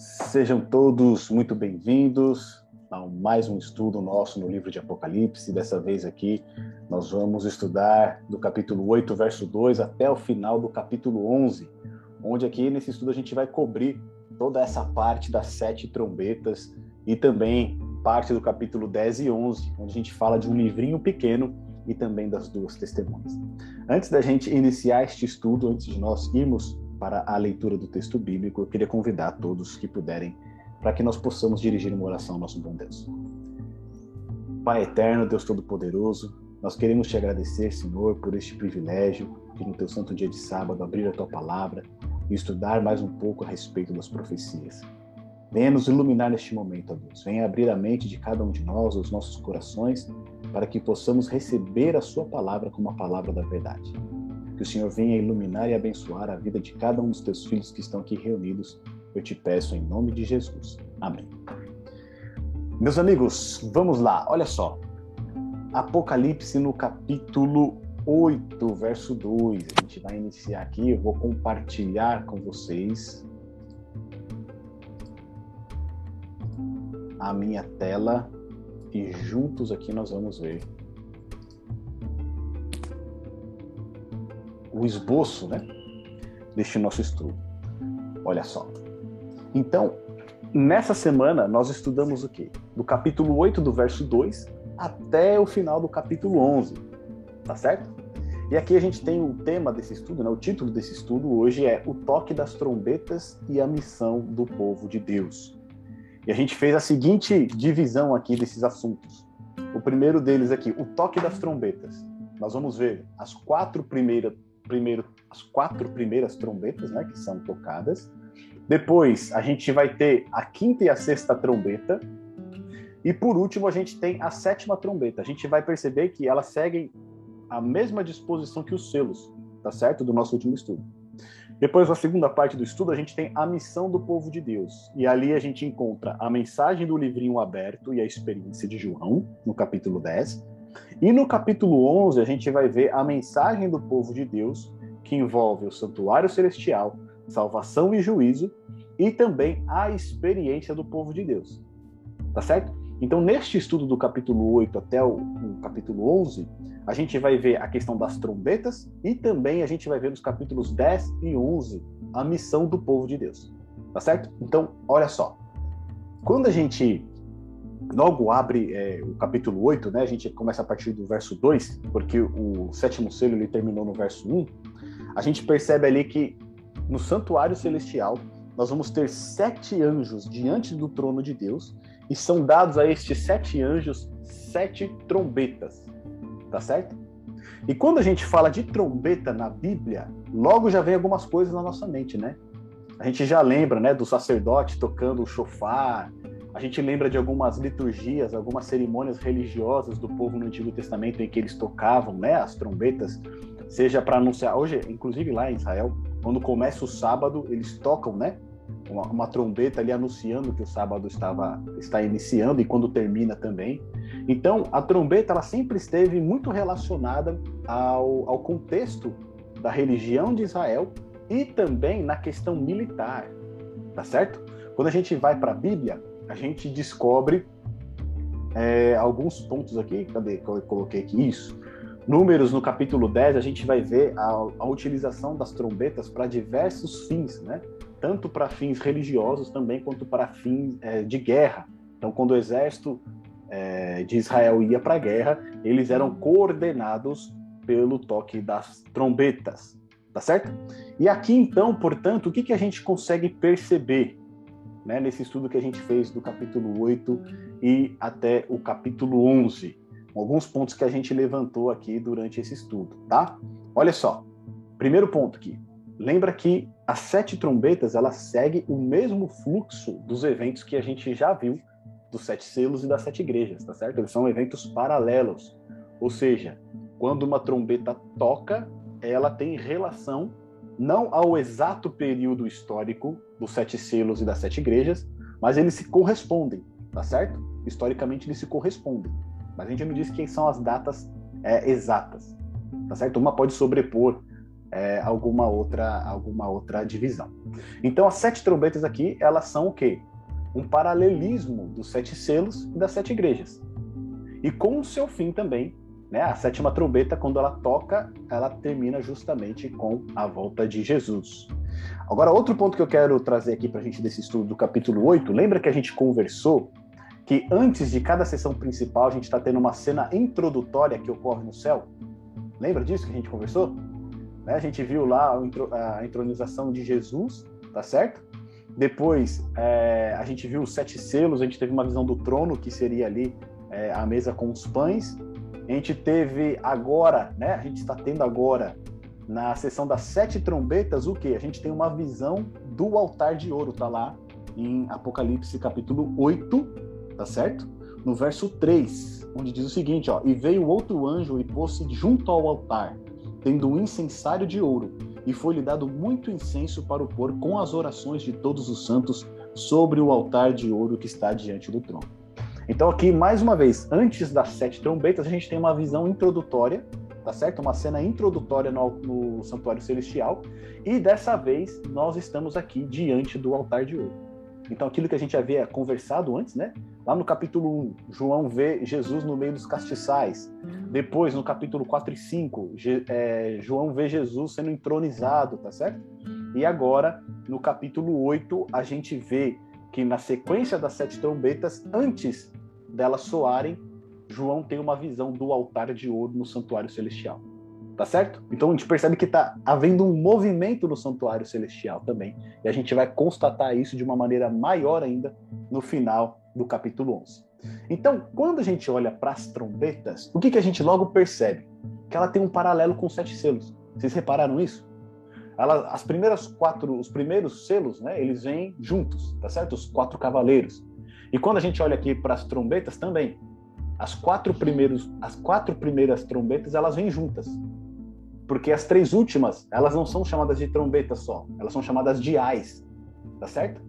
Sejam todos muito bem-vindos a mais um estudo nosso no livro de Apocalipse. Dessa vez aqui nós vamos estudar do capítulo 8, verso 2 até o final do capítulo 11, onde aqui nesse estudo a gente vai cobrir toda essa parte das sete trombetas e também parte do capítulo 10 e 11, onde a gente fala de um livrinho pequeno e também das duas testemunhas. Antes da gente iniciar este estudo, antes de nós irmos para a leitura do texto bíblico, eu queria convidar todos que puderem para que nós possamos dirigir uma oração ao nosso bom Deus. Pai eterno, Deus Todo-Poderoso, nós queremos te agradecer, Senhor, por este privilégio de, no teu santo dia de sábado, abrir a tua palavra e estudar mais um pouco a respeito das profecias. Venha nos iluminar neste momento, ó Deus. Venha abrir a mente de cada um de nós, os nossos corações, para que possamos receber a Sua palavra como a palavra da verdade. Que o Senhor venha iluminar e abençoar a vida de cada um dos teus filhos que estão aqui reunidos. Eu te peço em nome de Jesus. Amém. Meus amigos, vamos lá. Olha só. Apocalipse no capítulo 8, verso 2. A gente vai iniciar aqui. Eu vou compartilhar com vocês a minha tela e juntos aqui nós vamos ver o esboço né, deste nosso estudo. Olha só. Então, nessa semana, nós estudamos o quê? Do capítulo 8, do verso 2, até o final do capítulo 11. Tá certo? E aqui a gente tem o tema desse estudo, né? o título desse estudo hoje é O Toque das Trombetas e a Missão do Povo de Deus. E a gente fez a seguinte divisão aqui desses assuntos. O primeiro deles aqui, o toque das trombetas. Nós vamos ver as quatro primeiras primeiro as quatro primeiras trombetas, né, que são tocadas. Depois a gente vai ter a quinta e a sexta trombeta. E por último a gente tem a sétima trombeta. A gente vai perceber que elas seguem a mesma disposição que os selos, tá certo? Do nosso último estudo. Depois, na segunda parte do estudo, a gente tem a missão do povo de Deus. E ali a gente encontra a mensagem do livrinho aberto e a experiência de João, no capítulo 10. E no capítulo 11, a gente vai ver a mensagem do povo de Deus, que envolve o santuário celestial, salvação e juízo, e também a experiência do povo de Deus. Tá certo? Então, neste estudo do capítulo 8 até o, o, capítulo 11, a gente vai ver a questão das trombetas e também a gente vai ver nos capítulos 10 e 11 a missão do povo de Deus. Tá certo? Então, olha só. Quando a gente logo abre é, o capítulo 8, né? A gente começa a partir do verso 2, porque o sétimo selo ele terminou no verso 1. A gente percebe ali que no santuário celestial nós vamos ter sete anjos diante do trono de Deus e são dados a estes sete anjos sete trombetas, tá certo? E quando a gente fala de trombeta na Bíblia, logo já vem algumas coisas na nossa mente, né? A gente já lembra, né, do sacerdote tocando o chofar, a gente lembra de algumas liturgias, algumas cerimônias religiosas do povo no Antigo Testamento em que eles tocavam, né, as trombetas, seja para anunciar. Hoje, inclusive lá em Israel, quando começa o sábado, eles tocam, né, uma, uma, trombeta ali anunciando que o sábado estava está iniciando e quando termina também. Então, a trombeta ela sempre esteve muito relacionada ao, ao contexto da religião de Israel e também na questão militar, tá certo? Quando a gente vai para a Bíblia, a gente descobre é, alguns pontos aqui. Cadê que eu coloquei aqui? Isso. Números no capítulo 10, a gente vai ver a, a utilização das trombetas para diversos fins, né? Tanto para fins religiosos também, quanto para fins é, de guerra. Então, quando o exército é, de Israel ia para a guerra, eles eram coordenados pelo toque das trombetas, tá certo? E aqui, então, portanto, o que, que a gente consegue perceber né, nesse estudo que a gente fez do capítulo 8 e até o capítulo 11. Alguns pontos que a gente levantou aqui durante esse estudo, tá? Olha só. Primeiro ponto aqui. Lembra que as sete trombetas, elas seguem o mesmo fluxo dos eventos que a gente já viu dos sete selos e das sete igrejas, tá certo? Eles são eventos paralelos. Ou seja, quando uma trombeta toca, ela tem relação não ao exato período histórico dos sete selos e das sete igrejas, mas eles se correspondem, tá certo? Historicamente eles se correspondem, mas a gente não diz quem são as datas é, exatas, tá certo? Uma pode sobrepor é, alguma outra alguma outra divisão. Então as sete trombetas aqui elas são o quê? Um paralelismo dos sete selos e das sete igrejas. E com o seu fim também, né? A sétima trombeta quando ela toca, ela termina justamente com a volta de Jesus. Agora outro ponto que eu quero trazer aqui para a gente desse estudo do capítulo 8, lembra que a gente conversou que antes de cada sessão principal a gente está tendo uma cena introdutória que ocorre no céu? Lembra disso que a gente conversou? Né? A gente viu lá a entronização de Jesus, tá certo? Depois é, a gente viu os sete selos, a gente teve uma visão do trono, que seria ali é, a mesa com os pães. A gente teve agora, né? A gente está tendo agora na sessão das sete trombetas o que? A gente tem uma visão do altar de ouro, tá lá em Apocalipse capítulo 8, tá certo? No verso 3, onde diz o seguinte, ó: "E veio outro anjo e pôs-se junto ao altar, tendo um incensário de ouro, e foi-lhe dado muito incenso para o pôr com as orações de todos os santos sobre o altar de ouro que está diante do trono. Então, aqui, mais uma vez, antes das sete trombetas, a gente tem uma visão introdutória, tá certo? Uma cena introdutória no, no santuário celestial, e dessa vez nós estamos aqui diante do altar de ouro. Então, aquilo que a gente havia conversado antes, né? Lá no capítulo 1, João vê Jesus no meio dos castiçais. Depois, no capítulo 4 e 5, é, João vê Jesus sendo entronizado, tá certo? E agora, no capítulo 8, a gente vê que na sequência das sete trombetas, antes delas soarem, João tem uma visão do altar de ouro no santuário celestial. Tá certo? Então a gente percebe que está havendo um movimento no santuário celestial também. E a gente vai constatar isso de uma maneira maior ainda no final do capítulo 11. Então, quando a gente olha para as trombetas, o que, que a gente logo percebe? Que ela tem um paralelo com sete selos. Vocês repararam isso? Ela, as primeiras quatro, os primeiros selos, né, eles vêm juntos, tá certo? Os quatro cavaleiros. E quando a gente olha aqui para as trombetas também, as quatro primeiros, as quatro primeiras trombetas, elas vêm juntas. Porque as três últimas, elas não são chamadas de trombetas só, elas são chamadas de ais, tá certo?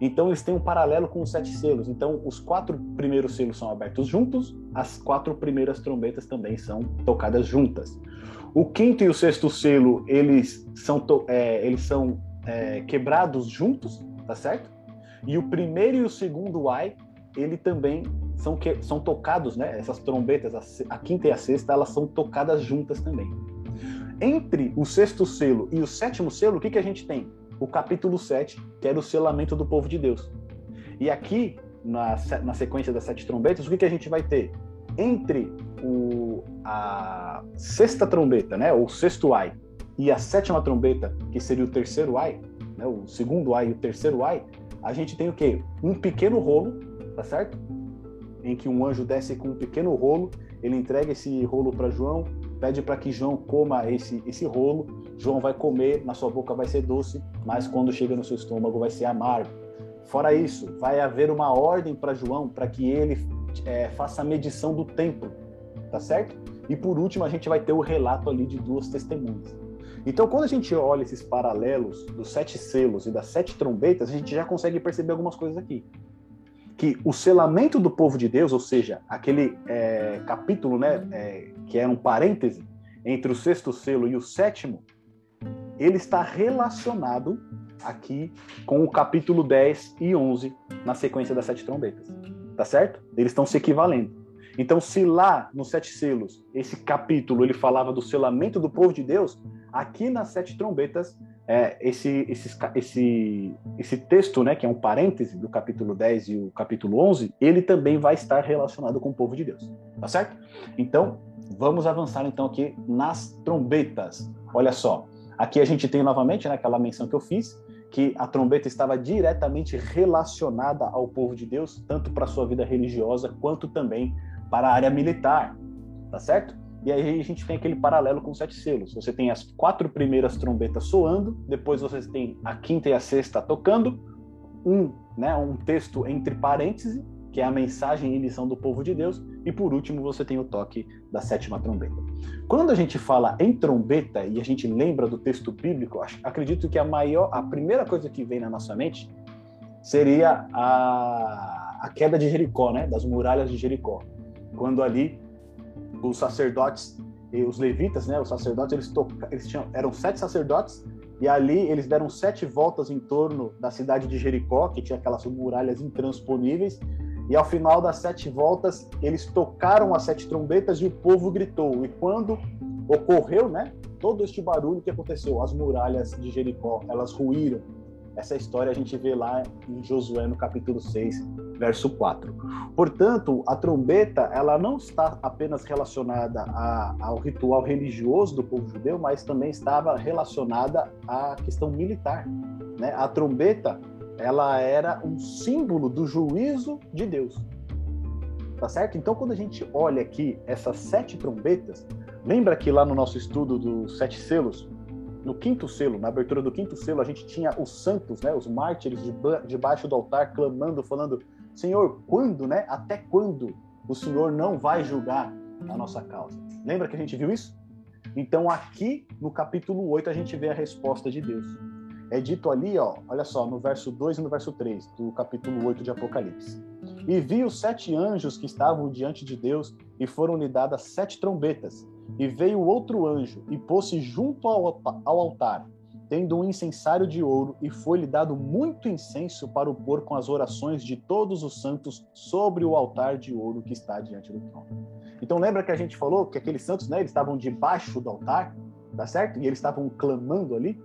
Então eles têm um paralelo com os sete selos. Então os quatro primeiros selos são abertos juntos, as quatro primeiras trombetas também são tocadas juntas. O quinto e o sexto selo eles são, é, eles são é, quebrados juntos, tá certo? E o primeiro e o segundo ai ele também são, que, são tocados, né? Essas trombetas, a, a quinta e a sexta, elas são tocadas juntas também. Entre o sexto selo e o sétimo selo, o que, que a gente tem? O capítulo 7, que era o selamento do povo de Deus. E aqui, na, na sequência das sete trombetas, o que, que a gente vai ter? Entre o, a sexta trombeta, né, o sexto ai, e a sétima trombeta, que seria o terceiro ai, né, o segundo ai e o terceiro ai, a gente tem o quê? Um pequeno rolo, tá certo? Em que um anjo desce com um pequeno rolo, ele entrega esse rolo para João, pede para que João coma esse, esse rolo. João vai comer, na sua boca vai ser doce, mas quando chega no seu estômago vai ser amargo. Fora isso, vai haver uma ordem para João para que ele é, faça a medição do tempo, tá certo? E por último, a gente vai ter o relato ali de duas testemunhas. Então, quando a gente olha esses paralelos dos sete selos e das sete trombetas, a gente já consegue perceber algumas coisas aqui que o selamento do povo de Deus, ou seja, aquele é, capítulo, né, é, que era um parêntese entre o sexto selo e o sétimo, ele está relacionado aqui com o capítulo 10 e 11 na sequência das sete trombetas. Tá certo? Eles estão se equivalendo. Então, se lá nos sete selos, esse capítulo ele falava do selamento do povo de Deus, aqui nas sete trombetas é, esse, esse, esse, esse texto, né, que é um parêntese do capítulo 10 e o capítulo 11, ele também vai estar relacionado com o povo de Deus, tá certo? Então, vamos avançar então aqui nas trombetas. Olha só, aqui a gente tem novamente né, aquela menção que eu fiz, que a trombeta estava diretamente relacionada ao povo de Deus, tanto para sua vida religiosa quanto também para a área militar, tá certo? E aí a gente tem aquele paralelo com sete selos. Você tem as quatro primeiras trombetas soando, depois você tem a quinta e a sexta tocando, um, né, um texto entre parênteses, que é a mensagem e missão do povo de Deus, e por último você tem o toque da sétima trombeta. Quando a gente fala em trombeta e a gente lembra do texto bíblico, acredito que a maior, a primeira coisa que vem na nossa mente seria a, a queda de Jericó, né, das muralhas de Jericó, quando ali os sacerdotes e os levitas, né, os sacerdotes, eles, toca, eles tinham, eram sete sacerdotes e ali eles deram sete voltas em torno da cidade de Jericó, que tinha aquelas muralhas intransponíveis. E ao final das sete voltas, eles tocaram as sete trombetas e o povo gritou. E quando ocorreu, né, todo este barulho que aconteceu, as muralhas de Jericó, elas ruíram. Essa história a gente vê lá em Josué no capítulo 6, verso 4. Portanto, a trombeta, ela não está apenas relacionada a, ao ritual religioso do povo judeu, mas também estava relacionada à questão militar. Né? A trombeta, ela era um símbolo do juízo de Deus. Tá certo? Então, quando a gente olha aqui essas sete trombetas, lembra que lá no nosso estudo dos sete selos, no quinto selo, na abertura do quinto selo, a gente tinha os santos, né, os mártires debaixo do altar clamando, falando: Senhor, quando, né? Até quando o Senhor não vai julgar a nossa causa? Lembra que a gente viu isso? Então aqui no capítulo 8 a gente vê a resposta de Deus. É dito ali, ó, olha só, no verso 2 e no verso 3 do capítulo 8 de Apocalipse. E vi os sete anjos que estavam diante de Deus e foram-lhe dadas sete trombetas. E veio outro anjo e pôs-se junto ao, ao altar tendo um incensário de ouro, e foi-lhe dado muito incenso para o pôr com as orações de todos os santos sobre o altar de ouro que está diante do trono. Então lembra que a gente falou que aqueles santos, né, eles estavam debaixo do altar, tá certo? E eles estavam clamando ali.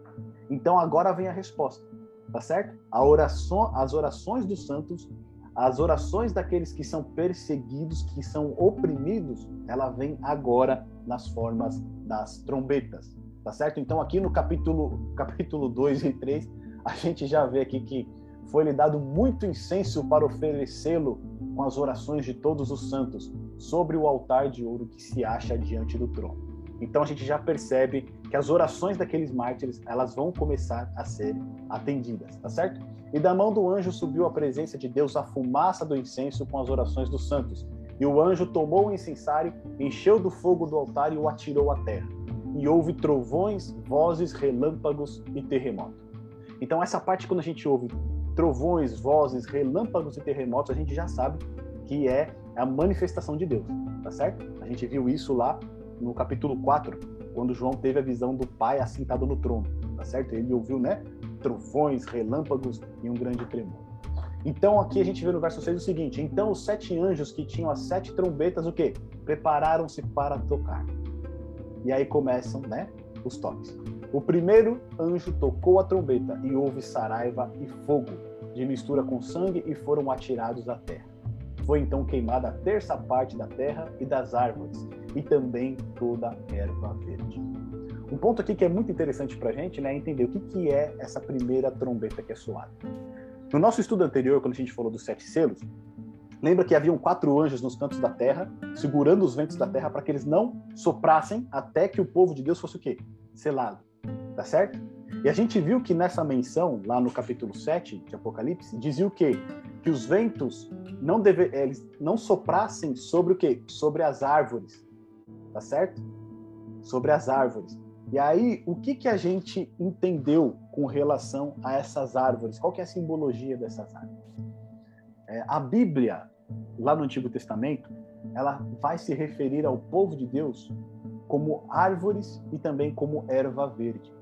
Então agora vem a resposta, tá certo? A oração, as orações dos santos, as orações daqueles que são perseguidos, que são oprimidos, ela vem agora nas formas das trombetas tá certo? Então aqui no capítulo capítulo 2 e 3, a gente já vê aqui que foi-lhe dado muito incenso para oferecê-lo com as orações de todos os santos sobre o altar de ouro que se acha diante do trono. Então a gente já percebe que as orações daqueles mártires, elas vão começar a ser atendidas, tá certo? E da mão do anjo subiu à presença de Deus a fumaça do incenso com as orações dos santos. E o anjo tomou o incensário, encheu do fogo do altar e o atirou à terra e houve trovões, vozes, relâmpagos e terremoto. Então essa parte quando a gente ouve trovões, vozes, relâmpagos e terremotos, a gente já sabe que é a manifestação de Deus, tá certo? A gente viu isso lá no capítulo 4, quando João teve a visão do Pai assentado no trono, tá certo? Ele ouviu, né, trovões, relâmpagos e um grande tremor. Então aqui a gente vê no verso 6 o seguinte: Então os sete anjos que tinham as sete trombetas, o quê? Prepararam-se para tocar. E aí começam, né, os toques. O primeiro anjo tocou a trombeta e houve saraiva e fogo de mistura com sangue e foram atirados à terra. Foi então queimada a terça parte da terra e das árvores e também toda a erva verde. Um ponto aqui que é muito interessante para a gente né, é entender o que, que é essa primeira trombeta que é soada. No nosso estudo anterior, quando a gente falou dos sete selos, Lembra que haviam quatro anjos nos cantos da terra, segurando os ventos da terra para que eles não soprassem até que o povo de Deus fosse o quê? Selado. Tá certo? E a gente viu que nessa menção, lá no capítulo 7 de Apocalipse, dizia o quê? Que os ventos não, deve, eles não soprassem sobre o quê? Sobre as árvores. Tá certo? Sobre as árvores. E aí, o que, que a gente entendeu com relação a essas árvores? Qual que é a simbologia dessas árvores? É, a Bíblia lá no Antigo Testamento, ela vai se referir ao povo de Deus como árvores e também como erva verde.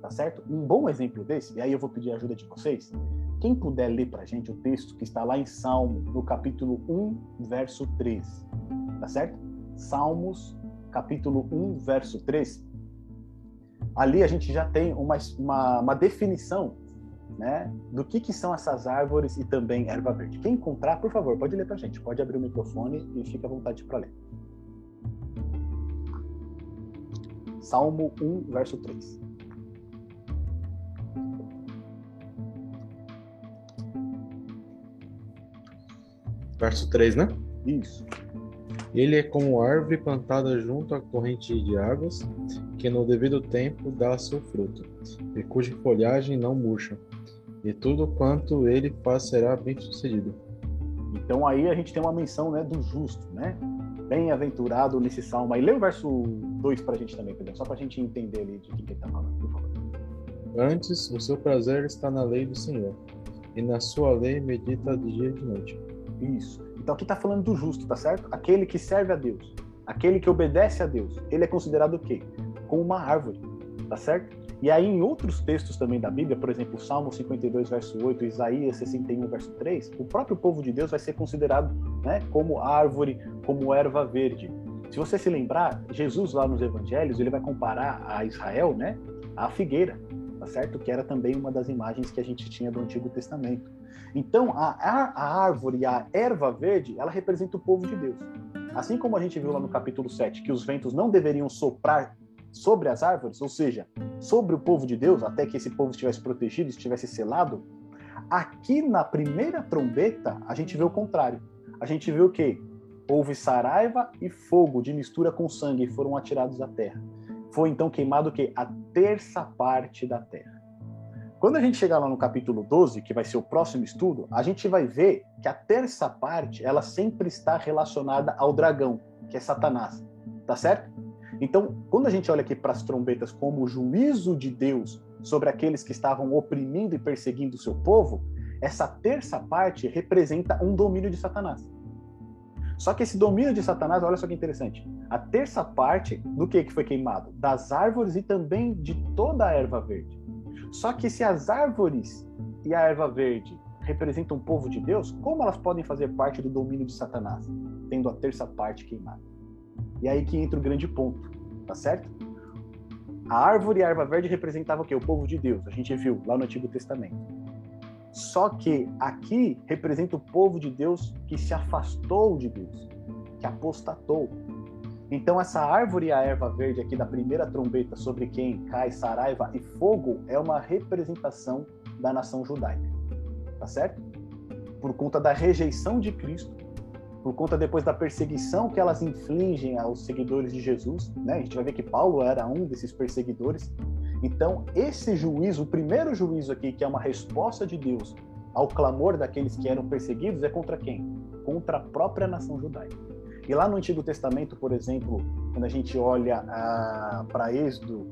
Tá certo? Um bom exemplo desse, e aí eu vou pedir a ajuda de vocês, quem puder ler para a gente o texto que está lá em Salmo, no capítulo 1, verso 3. Tá certo? Salmos, capítulo 1, verso 3. Ali a gente já tem uma, uma, uma definição né, do que, que são essas árvores e também erva verde. Quem encontrar, por favor, pode ler para a gente, pode abrir o microfone e fique à vontade para ler. Salmo 1, verso 3. Verso 3, né? Isso. Ele é como árvore plantada junto à corrente de águas, que no devido tempo dá seu fruto, e cuja folhagem não murcha, e tudo quanto ele faz será bem sucedido. Então aí a gente tem uma menção né, do justo, né? Bem-aventurado nesse salmo. Aí lê o verso 2 para a gente também, Pedro, só para a gente entender ali de quem ele está falando, por favor. Antes, o seu prazer está na lei do Senhor, e na sua lei medita de dia e de noite. Isso. Então aqui está falando do justo, tá certo? Aquele que serve a Deus. aquele que obedece a Deus, ele é considerado o quê? Como uma árvore, tá certo? E aí, em outros textos também da Bíblia, por exemplo, Salmo 52, verso 8, Isaías 61, verso 3, o próprio povo de Deus vai ser considerado né, como árvore, como erva verde. Se você se lembrar, Jesus lá nos evangelhos, ele vai comparar a Israel né, à figueira, tá certo? Que era também uma das imagens que a gente tinha do Antigo Testamento. Então, a, a árvore, a erva verde, ela representa o povo de Deus. Assim como a gente viu lá no capítulo 7, que os ventos não deveriam soprar sobre as árvores, ou seja, sobre o povo de Deus, até que esse povo estivesse protegido, estivesse selado, aqui na primeira trombeta, a gente vê o contrário. A gente vê o quê? Houve saraiva e fogo de mistura com sangue e foram atirados à terra. Foi então queimado o quê? A terça parte da terra. Quando a gente chegar lá no capítulo 12, que vai ser o próximo estudo, a gente vai ver que a terça parte, ela sempre está relacionada ao dragão, que é Satanás. Tá certo? Então, quando a gente olha aqui para as trombetas como o juízo de Deus sobre aqueles que estavam oprimindo e perseguindo o seu povo, essa terça parte representa um domínio de Satanás. Só que esse domínio de Satanás, olha só que interessante. A terça parte do que, que foi queimado? Das árvores e também de toda a erva verde. Só que se as árvores e a erva verde representam o povo de Deus, como elas podem fazer parte do domínio de Satanás, tendo a terça parte queimada? E aí que entra o grande ponto, tá certo? A árvore e a erva verde representavam o quê? O povo de Deus. A gente viu lá no Antigo Testamento. Só que aqui representa o povo de Deus que se afastou de Deus, que apostatou. Então essa árvore e a erva verde aqui da primeira trombeta sobre quem cai saraiva e fogo é uma representação da nação judaica. Tá certo? Por conta da rejeição de Cristo por conta depois da perseguição que elas infligem aos seguidores de Jesus, né? A gente vai ver que Paulo era um desses perseguidores. Então, esse juízo, o primeiro juízo aqui, que é uma resposta de Deus ao clamor daqueles que eram perseguidos, é contra quem? Contra a própria nação judaica. E lá no Antigo Testamento, por exemplo, quando a gente olha ah, para Êxodo,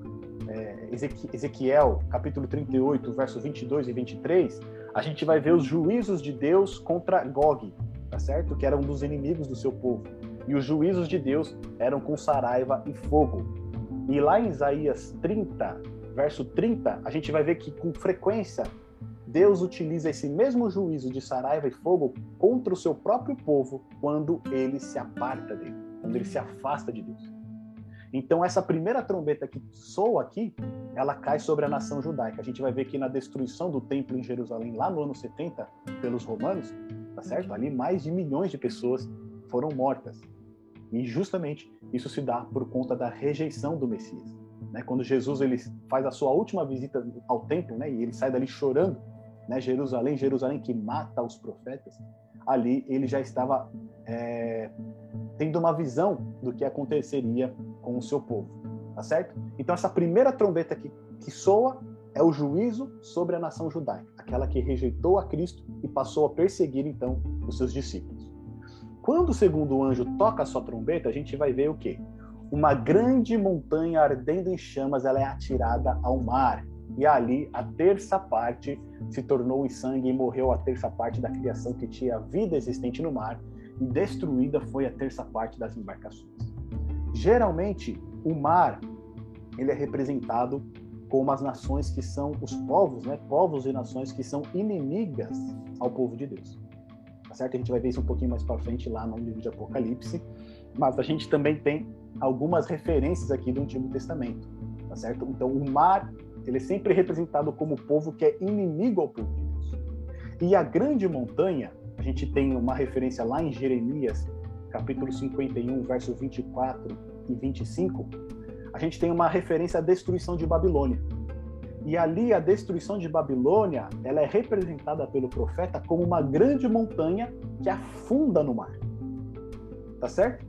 é, Ezequiel, capítulo 38, versos 22 e 23, a gente vai ver os juízos de Deus contra Gog, tá certo? Que era um dos inimigos do seu povo. E os juízos de Deus eram com saraiva e fogo. E lá em Isaías 30, verso 30, a gente vai ver que com frequência Deus utiliza esse mesmo juízo de saraiva e fogo contra o seu próprio povo quando ele se aparta dele, quando ele se afasta de Deus. Então essa primeira trombeta que soa aqui, ela cai sobre a nação judaica. A gente vai ver que na destruição do templo em Jerusalém, lá no ano 70, pelos romanos, tá certo? Ali mais de milhões de pessoas foram mortas. E justamente isso se dá por conta da rejeição do Messias. Né? Quando Jesus ele faz a sua última visita ao templo, né? E ele sai dali chorando, né? Jerusalém, Jerusalém que mata os profetas. Ali ele já estava é, tendo uma visão do que aconteceria com o seu povo, tá certo? Então essa primeira trombeta que, que soa é o juízo sobre a nação judaica, aquela que rejeitou a Cristo e passou a perseguir então os seus discípulos. Quando o segundo anjo toca a sua trombeta, a gente vai ver o quê? Uma grande montanha ardendo em chamas, ela é atirada ao mar. E ali a terça parte se tornou em sangue e morreu a terça parte da criação que tinha vida existente no mar, e destruída foi a terça parte das embarcações. Geralmente, o mar ele é representado como as nações que são os povos, né? Povos e nações que são inimigas ao povo de Deus. Tá certo? A gente vai ver isso um pouquinho mais para frente lá no livro de Apocalipse, mas a gente também tem algumas referências aqui do Antigo Testamento, tá certo? Então, o mar, ele é sempre representado como povo que é inimigo ao povo de Deus. E a grande montanha, a gente tem uma referência lá em Jeremias, capítulo 51, versos 24 e 25, a gente tem uma referência à destruição de Babilônia. E ali a destruição de Babilônia, ela é representada pelo profeta como uma grande montanha que afunda no mar. Tá certo?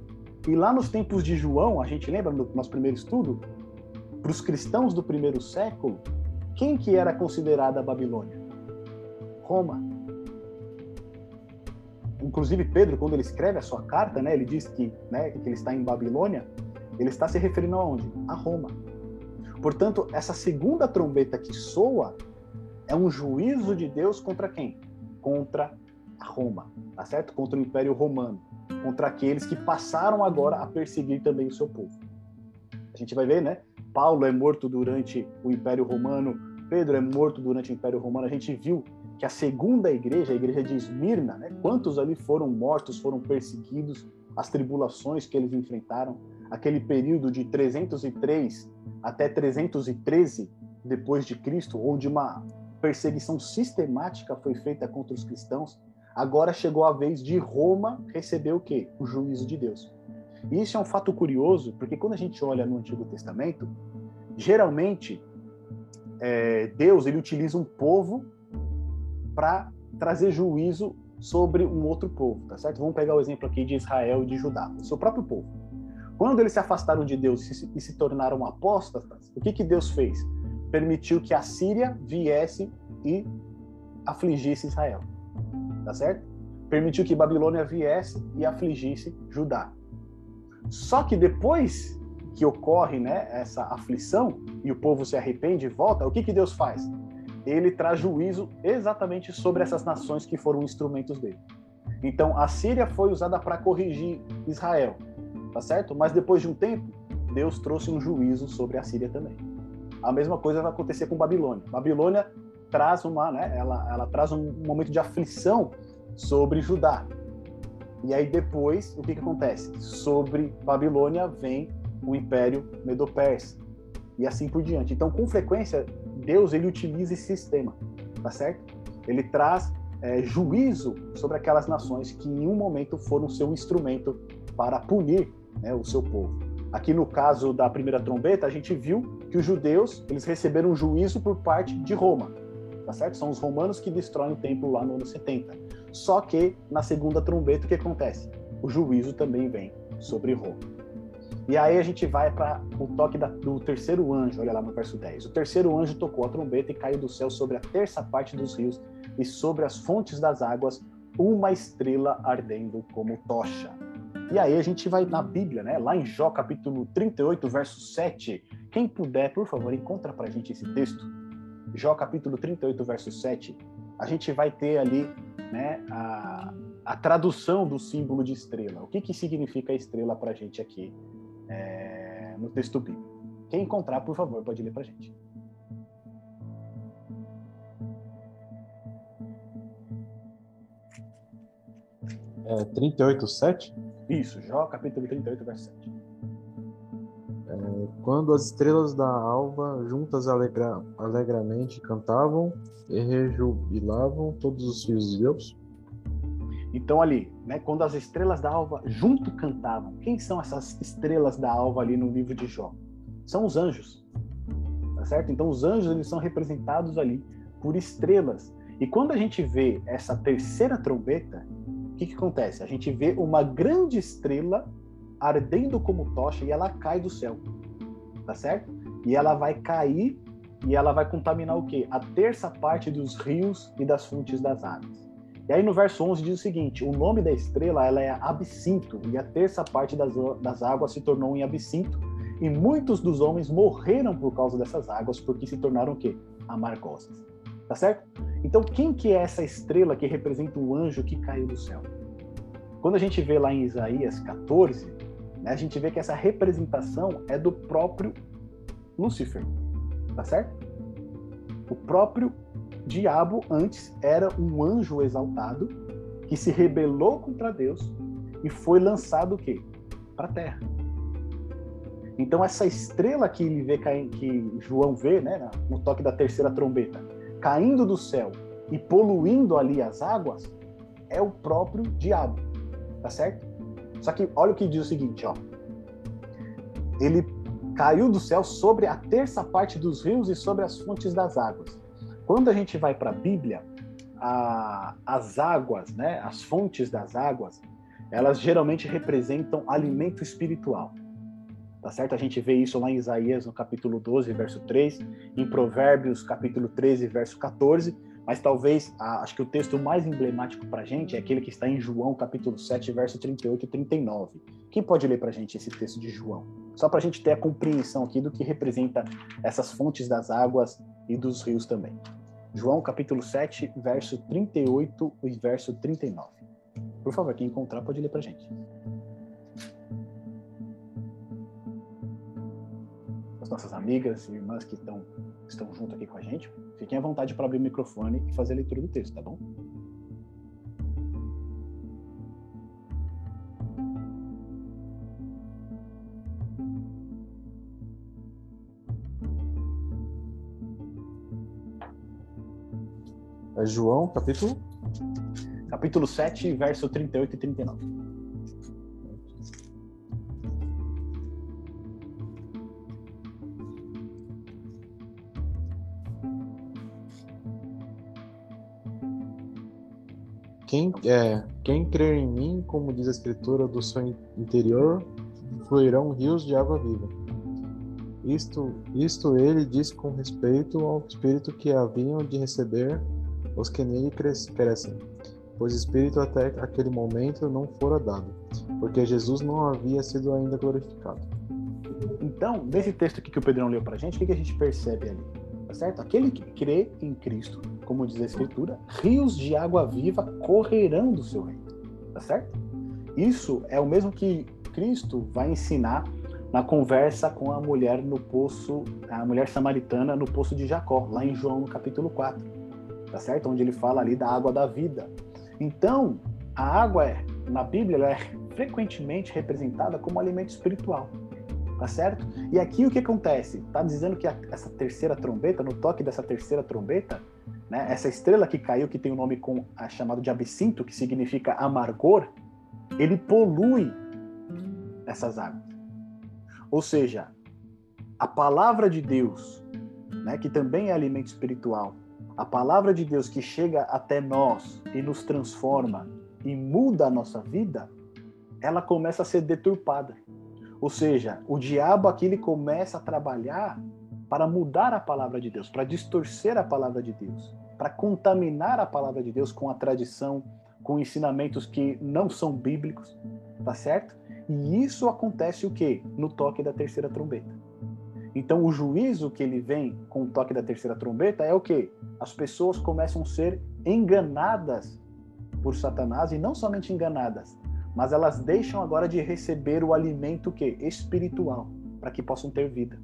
E lá nos tempos de João, a gente lembra no nosso primeiro estudo, para os cristãos do primeiro século, quem que era considerada a Babilônia? Roma. Inclusive Pedro, quando ele escreve a sua carta, né, ele diz que, né, que ele está em Babilônia, ele está se referindo aonde? A Roma. Portanto, essa segunda trombeta que soa é um juízo de Deus contra quem? Contra a Roma, tá certo? Contra o Império Romano. contra aqueles que passaram agora a perseguir também o seu povo. A gente vai ver, né? Paulo é morto durante o Império Romano, Pedro é morto durante o Império Romano. A gente viu que a segunda igreja, a igreja de Esmirna, né? Quantos ali foram mortos, foram perseguidos, as tribulações que eles enfrentaram, aquele período de 303 até 313 depois de Cristo, onde uma perseguição sistemática foi feita contra os cristãos, agora chegou a vez de Roma receber o quê? O juízo de Deus. E isso é um fato curioso, porque quando a gente olha no Antigo Testamento, geralmente é, Deus ele utiliza um povo para trazer juízo sobre um outro povo, tá certo? Vamos pegar o exemplo aqui de Israel e de Judá, o seu próprio povo. Quando eles se afastaram de Deus e se, tornaram apóstatas, o que, que Deus fez? Permitiu que a Síria viesse e afligisse Israel, tá certo? Permitiu que Babilônia viesse e afligisse Judá. Só que depois que ocorre né, essa aflição e o povo se arrepende e volta, o que, que Deus faz? Ele traz juízo exatamente sobre essas nações que foram instrumentos dele. Então, a Síria foi usada para corrigir Israel, tá certo? Mas depois de um tempo, Deus trouxe um juízo sobre a Síria também. A mesma coisa vai acontecer com Babilônia. Babilônia traz uma, né, ela, ela traz um momento de aflição sobre Judá. E aí depois, o que, que acontece? Sobre Babilônia vem o Império Medo-Persa e assim por diante. Então, com frequência, Deus ele utiliza esse sistema, tá certo? Ele traz é, juízo sobre aquelas nações que em um momento foram seu instrumento para punir né, o seu povo. Aqui no caso da primeira trombeta, a gente viu que os judeus eles receberam um juízo por parte de Roma, tá certo? São os romanos que destroem o templo lá no ano 70. Só que na segunda trombeta o que acontece? O juízo também vem sobre Roma. E aí a gente vai para o toque da, do terceiro anjo, olha lá no verso 10. O terceiro anjo tocou a trombeta e caiu do céu sobre a terça parte dos rios e sobre as fontes das águas uma estrela ardendo como tocha. E aí a gente vai na Bíblia, né? Lá em Jó, capítulo 38, verso 7. Quem puder, por favor, encontra para a gente esse texto. Jó, capítulo 38, verso 7. A gente vai ter ali né, a, a tradução do símbolo de estrela. O que, que significa estrela para a gente aqui é, no texto bíblico? Quem encontrar, por favor, pode ler para a gente. É 38, 7? Isso, Jó capítulo 38, verso 7. É, quando as estrelas da alva juntas alegra, alegramente cantavam e rejubilavam todos os filhos de Deus? Então ali, né, quando as estrelas da alva junto cantavam, quem são essas estrelas da alva ali no livro de Jó? São os anjos. Tá certo? Então os anjos eles são representados ali por estrelas. E quando a gente vê essa terceira trombeta, o que, que acontece? A gente vê uma grande estrela ardendo como tocha e ela cai do céu. Tá certo? E ela vai cair e ela vai contaminar o quê? A terça parte dos rios e das fontes das águas. E aí no verso 11 diz o seguinte: o nome da estrela ela é absinto e a terça parte das, das águas se tornou em absinto e muitos dos homens morreram por causa dessas águas porque se tornaram o quê? Amargosas. Tá certo? Então quem que é essa estrela que representa o anjo que caiu do céu? Quando a gente vê lá em Isaías 14, né, a gente vê que essa representação é do próprio Lúcifer. Tá certo? O próprio diabo antes era um anjo exaltado que se rebelou contra Deus e foi lançado o quê? Para a terra. Então essa estrela que ele vê que João vê, né, no toque da terceira trombeta, caindo do céu e poluindo ali as águas, é o próprio diabo, tá certo? Só que olha o que diz o seguinte, ó. Ele caiu do céu sobre a terça parte dos rios e sobre as fontes das águas. Quando a gente vai para a Bíblia, as águas, né, as fontes das águas, elas geralmente representam alimento espiritual. Tá certo? A gente vê isso lá em Isaías, no capítulo 12, verso 3, em Provérbios, capítulo 13, verso 14, mas talvez, a, acho que o texto mais emblemático para a gente é aquele que está em João, capítulo 7, verso 38 e 39. Quem pode ler para a gente esse texto de João? Só para a gente ter a compreensão aqui do que representa essas fontes das águas e dos rios também. João capítulo 7, verso 38 e verso 39. Por favor, quem encontrar pode ler pra gente. Nossas amigas e irmãs que estão, estão junto aqui com a gente, fiquem à vontade para abrir o microfone e fazer a leitura do texto, tá bom? É João, capítulo? Capítulo 7, verso 38 e 39. Quem, é, quem crer em mim, como diz a escritura, do seu interior fluirão rios de água viva. Isto, isto ele disse com respeito ao Espírito que haviam de receber os que nele crescem, pois o Espírito até aquele momento não fora dado, porque Jesus não havia sido ainda glorificado. Então, nesse texto aqui que o Pedrão leu para a gente, o que a gente percebe ali? Tá certo? Aquele que crê em Cristo, como diz a Escritura, rios de água viva correrão do seu reino. Tá certo? Isso é o mesmo que Cristo vai ensinar na conversa com a mulher no poço, a mulher samaritana no poço de Jacó, lá em João no capítulo 4 tá certo? Onde ele fala ali da água da vida. Então, a água é, na Bíblia ela é frequentemente representada como alimento espiritual, tá certo? E aqui o que acontece? Tá dizendo que a, essa terceira trombeta, no toque dessa terceira trombeta, né, essa estrela que caiu, que tem o um nome com a, chamado de absinto, que significa amargor, ele polui essas águas. Ou seja, a palavra de Deus, né, que também é alimento espiritual, a palavra de Deus que chega até nós e nos transforma e muda a nossa vida, ela começa a ser deturpada. Ou seja, o diabo aqui ele começa a trabalhar para mudar a palavra de Deus, para distorcer a palavra de Deus, para contaminar a palavra de Deus com a tradição, com ensinamentos que não são bíblicos, tá certo? E isso acontece o quê? No toque da terceira trombeta. Então, o juízo que ele vem com o toque da terceira trombeta é o que? As pessoas começam a ser enganadas por Satanás e não somente enganadas, mas elas deixam agora de receber o alimento que espiritual para que possam ter vida.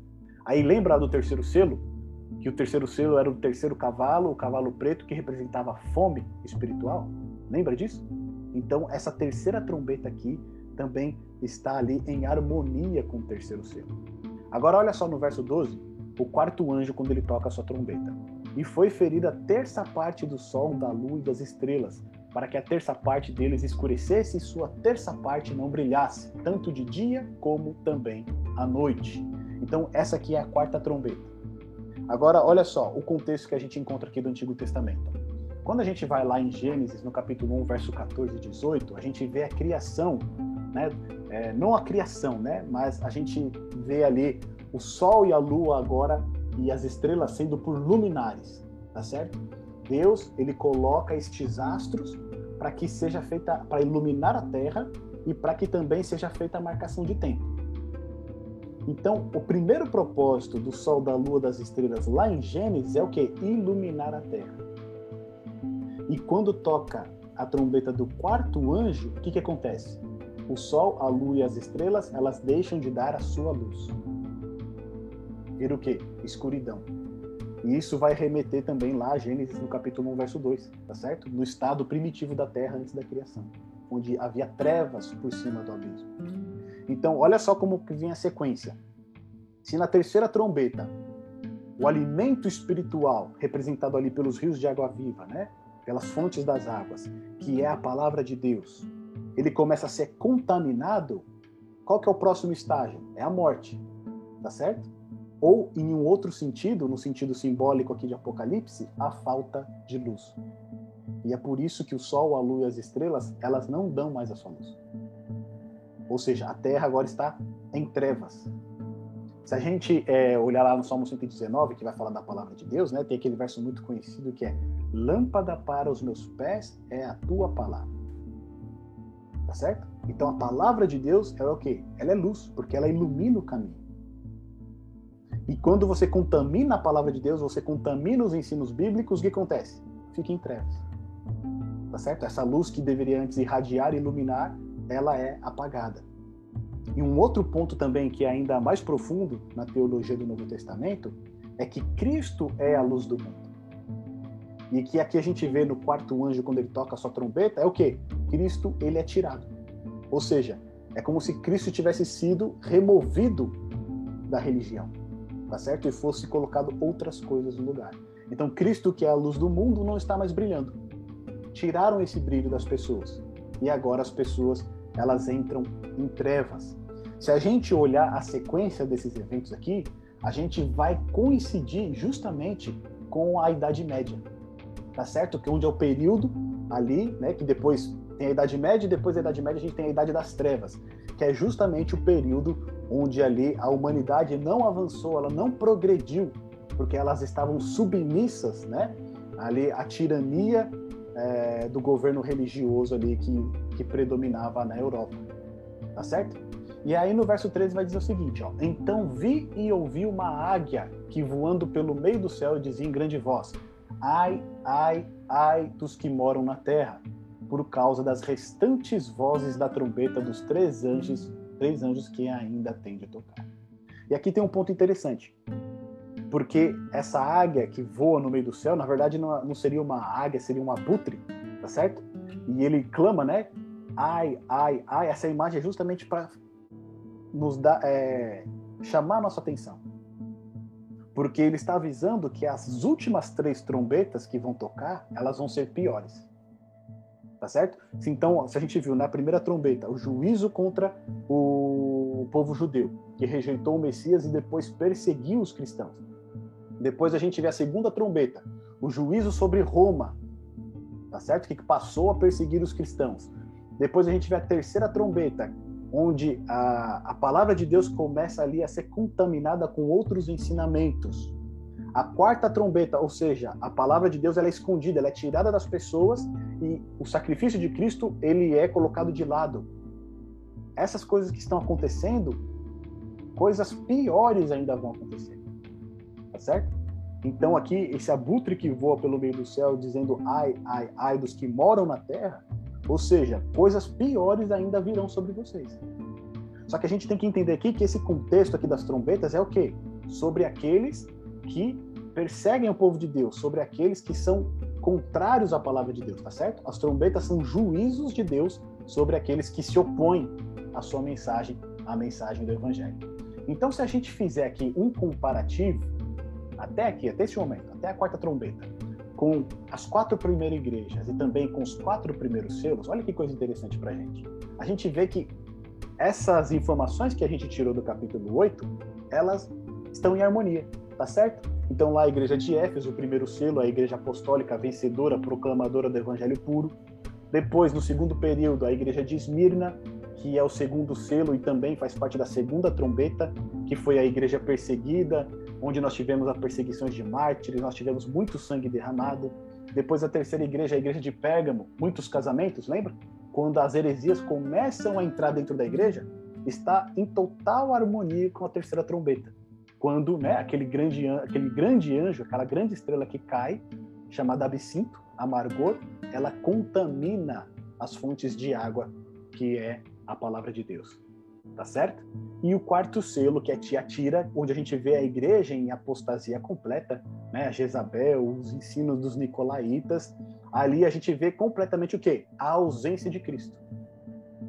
Aí lembra do terceiro selo, que o terceiro selo era o terceiro cavalo, o cavalo preto que representava fome espiritual. Lembra disso? Então essa terceira trombeta aqui também está ali em harmonia com o terceiro selo. Agora olha só no verso 12, o quarto anjo quando ele toca a sua trombeta. E foi ferida a terça parte do sol, da lua e das estrelas, para que a terça parte deles escurecesse e sua terça parte não brilhasse, tanto de dia como também à noite. Então essa aqui é a quarta trombeta. Agora olha só o contexto que a gente encontra aqui do Antigo Testamento. Quando a gente vai lá em Gênesis, no capítulo 1, verso 14 e 18, a gente vê a criação né? É, não a criação, né? Mas a gente vê ali o Sol e a Lua agora e as estrelas sendo por luminares, tá certo? Deus ele coloca estes astros para que seja feita para iluminar a Terra e para que também seja feita a marcação de tempo. Então, o primeiro propósito do Sol, da Lua, das estrelas lá em Gênesis é o que? Iluminar a Terra. E quando toca a trombeta do quarto anjo, o que, que acontece? o sol, a lua e as estrelas, elas deixam de dar a sua luz. Vira o quê? Escuridão. E isso vai remeter também lá a Gênesis no capítulo 1, verso 2, tá certo? No estado primitivo da terra antes da criação, onde havia trevas por cima do abismo. Então, olha só como vem a sequência. Se na terceira trombeta, o alimento espiritual, representado ali pelos rios de água viva, né? pelas fontes das águas, que é a palavra de Deus, ele começa a ser contaminado, qual que é o próximo estágio? É a morte, tá certo? Ou, em um outro sentido, no sentido simbólico aqui de Apocalipse, a falta de luz. E é por isso que o Sol, a Lua e as estrelas, elas não dão mais a sua luz. Ou seja, a Terra agora está em trevas. Se a gente é, olhar lá no Salmo 119, que vai falar da palavra de Deus, né, tem aquele verso muito conhecido que é: Lâmpada para os meus pés é a tua palavra Tá certo? Então a palavra de Deus é o quê? Ela é luz, porque ela ilumina o caminho. E quando você contamina a palavra de Deus, você contamina os ensinos bíblicos, o que acontece? Fica em trevas. Tá certo? Essa luz que deveria antes irradiar e iluminar, ela é apagada. E um outro ponto também que é ainda mais profundo na teologia do Novo Testamento é que Cristo é a luz do mundo. E que aqui a gente vê no quarto anjo quando ele toca a sua trombeta é o que? Cristo ele é tirado. Ou seja, é como se Cristo tivesse sido removido da religião, tá certo? E fosse colocado outras coisas no lugar. Então Cristo, que é a luz do mundo, não está mais brilhando. Tiraram esse brilho das pessoas. E agora as pessoas, elas entram em trevas. Se a gente olhar a sequência desses eventos aqui, a gente vai coincidir justamente com a Idade Média, tá certo? Que onde é o período ali, né, que depois tem a Idade Média e depois da Idade Média a gente tem a Idade das Trevas, que é justamente o período onde ali a humanidade não avançou, ela não progrediu, porque elas estavam submissas, né, ali à tirania é, do governo religioso ali que, que predominava na Europa, tá certo? E aí no verso 13 vai dizer o seguinte, ó: Então vi e ouvi uma águia que voando pelo meio do céu dizia em grande voz: Ai, ai, ai dos que moram na terra, por causa das restantes vozes da trombeta dos três anjos, três anjos que ainda têm de tocar. E aqui tem um ponto interessante. Porque essa águia que voa no meio do céu, na verdade não, não seria uma águia, seria um abutre, tá certo? E ele clama, né? Ai, ai, ai. Essa imagem é justamente para nos dá, é, chamar nossa atenção. Porque ele está avisando que as últimas três trombetas que vão tocar, elas vão ser piores. Tá certo? Então, se a gente viu na primeira trombeta o juízo contra o povo judeu, que rejeitou o Messias e depois perseguiu os cristãos. Depois a gente vê a segunda trombeta, o juízo sobre Roma, tá certo? Que passou a perseguir os cristãos. Depois a gente vê a terceira trombeta, onde a, a palavra de Deus começa ali a ser contaminada com outros ensinamentos. A quarta trombeta, ou seja, a palavra de Deus ela é escondida, ela é tirada das pessoas e o sacrifício de Cristo ele é colocado de lado. Essas coisas que estão acontecendo, coisas piores ainda vão acontecer. Tá certo? Então aqui esse abutre que voa pelo meio do céu dizendo ai, ai, ai dos que moram na terra, ou seja, coisas piores ainda virão sobre vocês. Só que a gente tem que entender aqui que esse contexto aqui das trombetas é o quê? Sobre aqueles que perseguem o povo de Deus, sobre aqueles que são contrários à palavra de Deus, tá certo? As trombetas são juízos de Deus sobre aqueles que se opõem à sua mensagem, à mensagem do evangelho. Então, se a gente fizer aqui um comparativo, até aqui, até esse momento, até a quarta trombeta, com as quatro primeiras igrejas e também com os quatro primeiros selos, olha que coisa interessante para a gente. A gente vê que essas informações que a gente tirou do capítulo 8, elas estão em harmonia, tá certo? Então lá a igreja de Éfeso, o primeiro selo, a igreja apostólica vencedora, proclamadora do evangelho puro. Depois, no segundo período, a igreja de Esmirna, que é o segundo selo e também faz parte da segunda trombeta, que foi a igreja perseguida, onde nós tivemos as perseguições de mártires, nós tivemos muito sangue derramado. Depois a terceira igreja, a igreja de Pérgamo, muitos casamentos, lembra? Quando as heresias começam a entrar dentro da igreja, está em total harmonia com a terceira trombeta. Quando né, aquele, grande, aquele grande anjo, aquela grande estrela que cai, chamada absinto, amargor, ela contamina as fontes de água, que é a palavra de Deus tá certo? E o quarto selo, que é Tiatira, onde a gente vê a igreja em apostasia completa, né? A Jezabel, os ensinos dos nicolaítas. Ali a gente vê completamente o quê? A ausência de Cristo.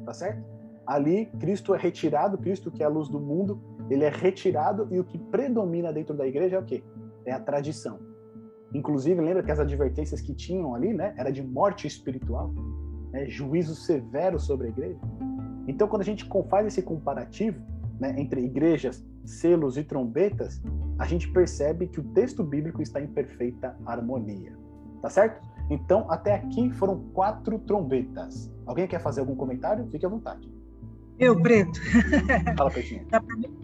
Tá certo? Ali Cristo é retirado, Cristo que é a luz do mundo, ele é retirado e o que predomina dentro da igreja é o quê? É a tradição. Inclusive, lembra que as advertências que tinham ali, né, era de morte espiritual, né, juízo severo sobre a igreja. Então, quando a gente faz esse comparativo né, entre igrejas, selos e trombetas, a gente percebe que o texto bíblico está em perfeita harmonia. Tá certo? Então, até aqui foram quatro trombetas. Alguém quer fazer algum comentário? Fique à vontade. Eu, Preto. Fala, Pretinho.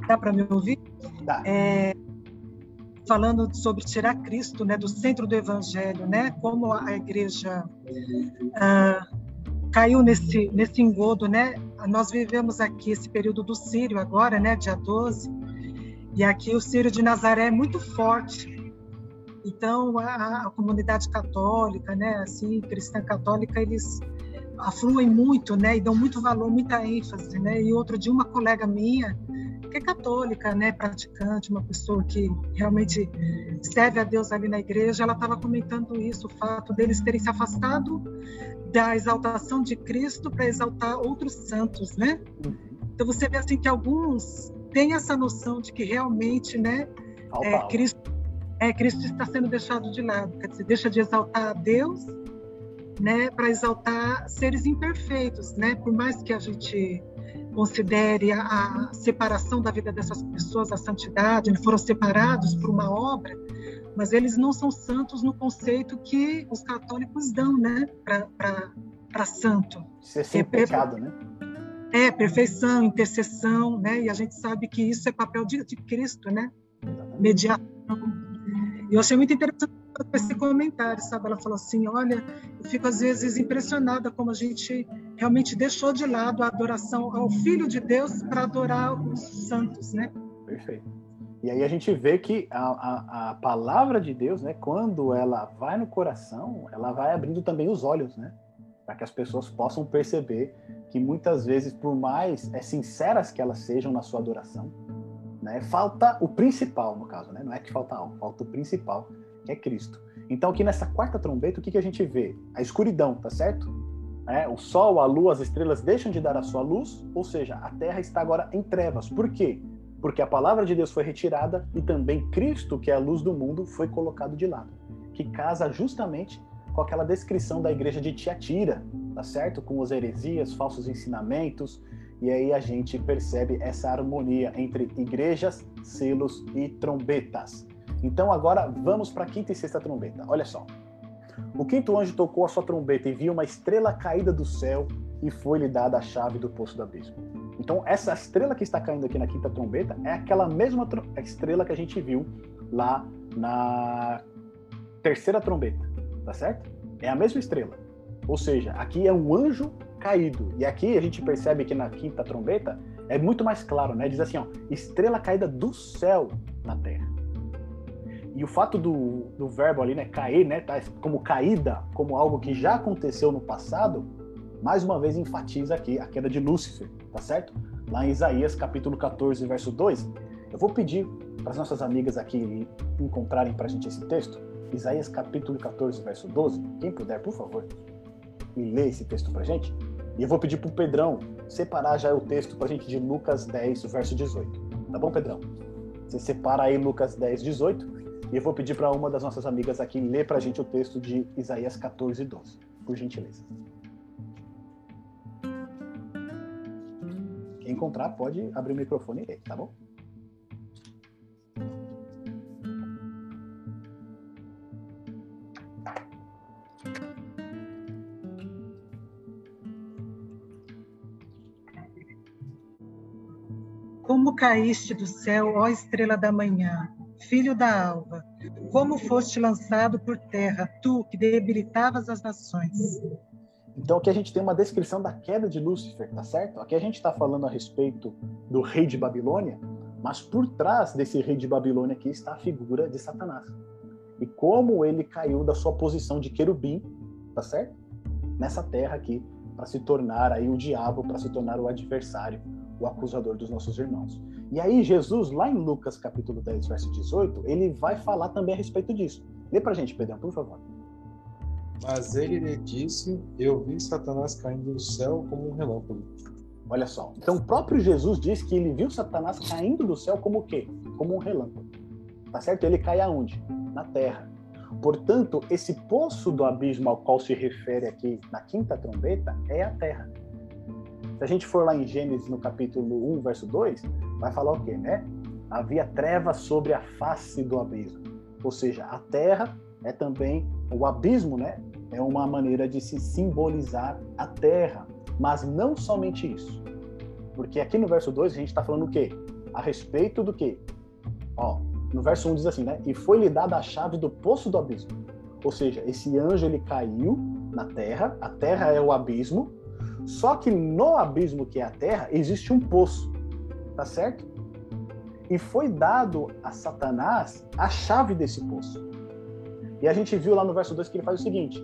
Dá para me ouvir? Dá. É, falando sobre tirar Cristo né, do centro do Evangelho, né? Como a igreja ah, caiu nesse, nesse engodo, né? Nós vivemos aqui esse período do Sírio agora, né? Dia 12. E aqui o Sírio de Nazaré é muito forte. Então, a, a, comunidade católica, né, assim, cristã católica, eles afluem muito, né, e dão muito valor, muita ênfase, né. E outro dia uma colega minha, que é católica, né, praticante, uma pessoa que realmente serve a Deus ali na igreja, ela estava comentando isso, o fato deles terem se afastado da exaltação de Cristo para exaltar outros santos, né? Então você vê assim que alguns têm essa noção de que realmente, né, é, Cristo, é, Cristo está sendo deixado de lado, quer dizer, deixa de exaltar a Deus, né, para exaltar seres imperfeitos, né? Por mais que a gente considere a, separação da vida dessas pessoas, a santidade, eles foram separados por uma obra, mas eles não são santos no conceito que os católicos dão, né, para santo. Ser sem é, pecado, né? É, perfeição, intercessão, né? E a gente sabe que isso é papel de, de Cristo, né? Mediação. E eu achei muito interessante esse comentário, sabe? Ela falou assim: olha, eu fico às vezes impressionada como a gente realmente deixou de lado a adoração ao Filho de Deus para adorar os santos, né? Perfeito. E aí a gente vê que a, a, a, palavra de Deus, né, quando ela vai no coração, ela vai abrindo também os olhos, né? Para que as pessoas possam perceber que muitas vezes, por mais é, sinceras que elas sejam na sua adoração, né, falta o principal, no caso, né? Não é que falta algo, falta o principal, que é Cristo. Então aqui nessa quarta trombeta, o que, que a gente vê? A escuridão, tá certo? É, o sol, a lua, as estrelas deixam de dar a sua luz, ou seja, a terra está agora em trevas. Por quê? porque a palavra de Deus foi retirada e também Cristo, que é a luz do mundo, foi colocado de lado, que casa justamente com aquela descrição da igreja de Tiatira, tá certo? Com as heresias, falsos ensinamentos, e aí a gente percebe essa harmonia entre igrejas, selos e trombetas. Então agora vamos para a quinta e sexta trombeta. Olha só. O quinto anjo tocou a sua trombeta e viu uma estrela caída do céu e foi-lhe dada a chave do poço do abismo. Então, essa estrela que está caindo aqui na quinta trombeta é aquela mesma estrela que a gente viu lá na terceira trombeta, tá certo? É a mesma estrela. Ou seja, aqui é um anjo caído. E aqui a gente percebe que na quinta trombeta é muito mais claro, né? Diz assim, ó, estrela caída do céu na terra. E o fato do, do verbo ali, né, cair, né, tá como caída, como algo que já aconteceu no passado, mais uma vez enfatiza aqui a queda de Lúcifer, tá certo? Lá em Isaías capítulo 14, verso 2. Eu vou pedir para as nossas amigas aqui encontrarem para a gente esse texto. Isaías capítulo 14, verso 12. Quem puder, por favor, me lê esse texto para gente. E eu vou pedir para o Pedrão separar já o texto para gente de Lucas 10, verso 18. Tá bom, Pedrão? Você separa aí Lucas 10, 18. E eu vou pedir para uma das nossas amigas aqui ler para gente o texto de Isaías 14, 12. Por gentileza. Quem encontrar pode abrir o microfone e ler, tá bom? Caíste do céu, ó estrela da manhã, filho da alva, como foste lançado por terra, tu que debilitavas as nações. Então aqui a gente tem uma descrição da queda de Lúcifer, tá certo? Aqui a gente está falando a respeito do rei de Babilônia, mas por trás desse rei de Babilônia aqui está a figura de Satanás. E como ele caiu da sua posição de querubim, tá certo? Nessa terra aqui, para se tornar aí o diabo, para se tornar o adversário, o acusador dos nossos irmãos. E aí Jesus, lá em Lucas capítulo 10, verso 18, ele vai falar também a respeito disso. Lê pra gente, Pedro, por favor. Mas ele lhe disse: Eu vi Satanás caindo do céu como um relâmpago. Olha só. Então o próprio Jesus diz que ele viu Satanás caindo do céu como o quê? Como um relâmpago. Tá certo? Ele cai aonde? Na terra. Portanto, esse poço do abismo ao qual se refere aqui na quinta trombeta é a terra. Se a gente for lá em Gênesis no capítulo 1, verso 2, vai falar o quê, né? Havia trevas sobre a face do abismo. Ou seja, a terra é também o abismo, né? É uma maneira de se simbolizar a terra, mas não somente isso. Porque aqui no verso 2 a gente está falando o quê? A respeito do quê? Ó, no verso 1 diz assim, né? E foi-lhe dada a chave do poço do abismo. Ou seja, esse anjo ele caiu na terra, a terra é o abismo, só que no abismo que é a terra existe um poço, tá certo? E foi dado a Satanás a chave desse poço. E a gente viu lá no verso 2 que ele faz o seguinte: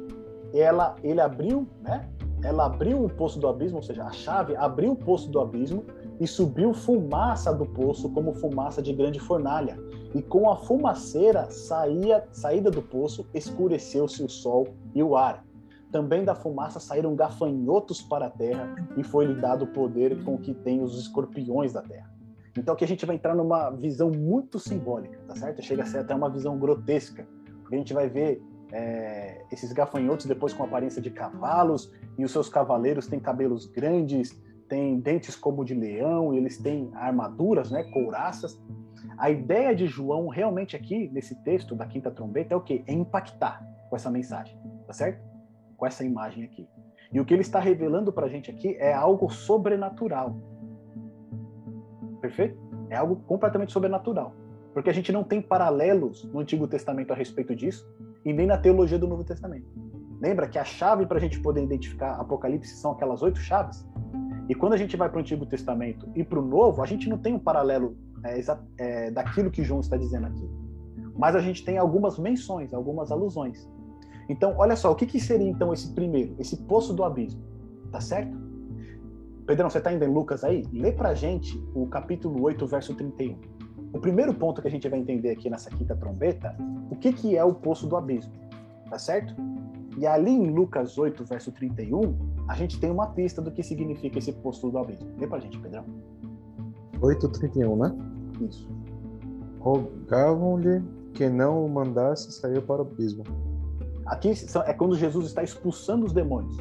ela, ele abriu, né? Ela abriu o poço do abismo, ou seja, a chave abriu o poço do abismo e subiu fumaça do poço como fumaça de grande fornalha. E com a fumaceira saía, saída do poço, escureceu-se o sol e o ar. Também da fumaça saíram gafanhotos para a terra e foi-lhe dado o poder com que tem os escorpiões da terra. Então aqui a gente vai entrar numa visão muito simbólica, tá certo? Chega a ser até uma visão grotesca, a gente vai ver é, esses gafanhotos depois com aparência de cavalos e os seus cavaleiros têm cabelos grandes, têm dentes como de leão, e eles têm armaduras, né, couraças. A ideia de João realmente aqui nesse texto da quinta trombeta é o quê? É impactar com essa mensagem, tá certo? Com essa imagem aqui. E o que ele está revelando para a gente aqui é algo sobrenatural. Perfeito? É algo completamente sobrenatural. Porque a gente não tem paralelos no Antigo Testamento a respeito disso e nem na teologia do Novo Testamento. Lembra que a chave para a gente poder identificar Apocalipse são aquelas oito chaves? E quando a gente vai para o Antigo Testamento e para o Novo, a gente não tem um paralelo é, é, daquilo que João está dizendo aqui. Mas a gente tem algumas menções, algumas alusões. Então, olha só, o que, que seria então esse primeiro, esse poço do abismo? Tá certo? Pedrão, você está indo em Lucas aí? Lê para gente o capítulo 8, verso 31. O primeiro ponto que a gente vai entender aqui nessa quinta trombeta, o que, que é o poço do abismo, tá certo? E ali em Lucas 8, verso 31, a gente tem uma pista do que significa esse poço do abismo. Lê pra gente, Pedrão. 8,31, né? Isso. Rogavam-lhe que não o mandasse sair para o abismo. Aqui é quando Jesus está expulsando os demônios,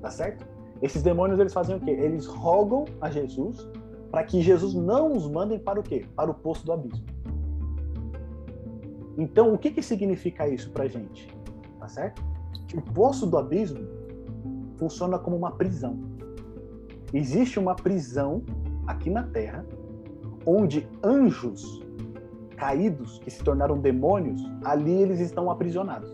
tá certo? Esses demônios eles fazem o quê? Eles rogam a Jesus para que Jesus não os mande para o quê? Para o poço do abismo. Então, o que, que significa isso para gente? Tá certo? O poço do abismo funciona como uma prisão. Existe uma prisão aqui na Terra onde anjos caídos que se tornaram demônios, ali eles estão aprisionados.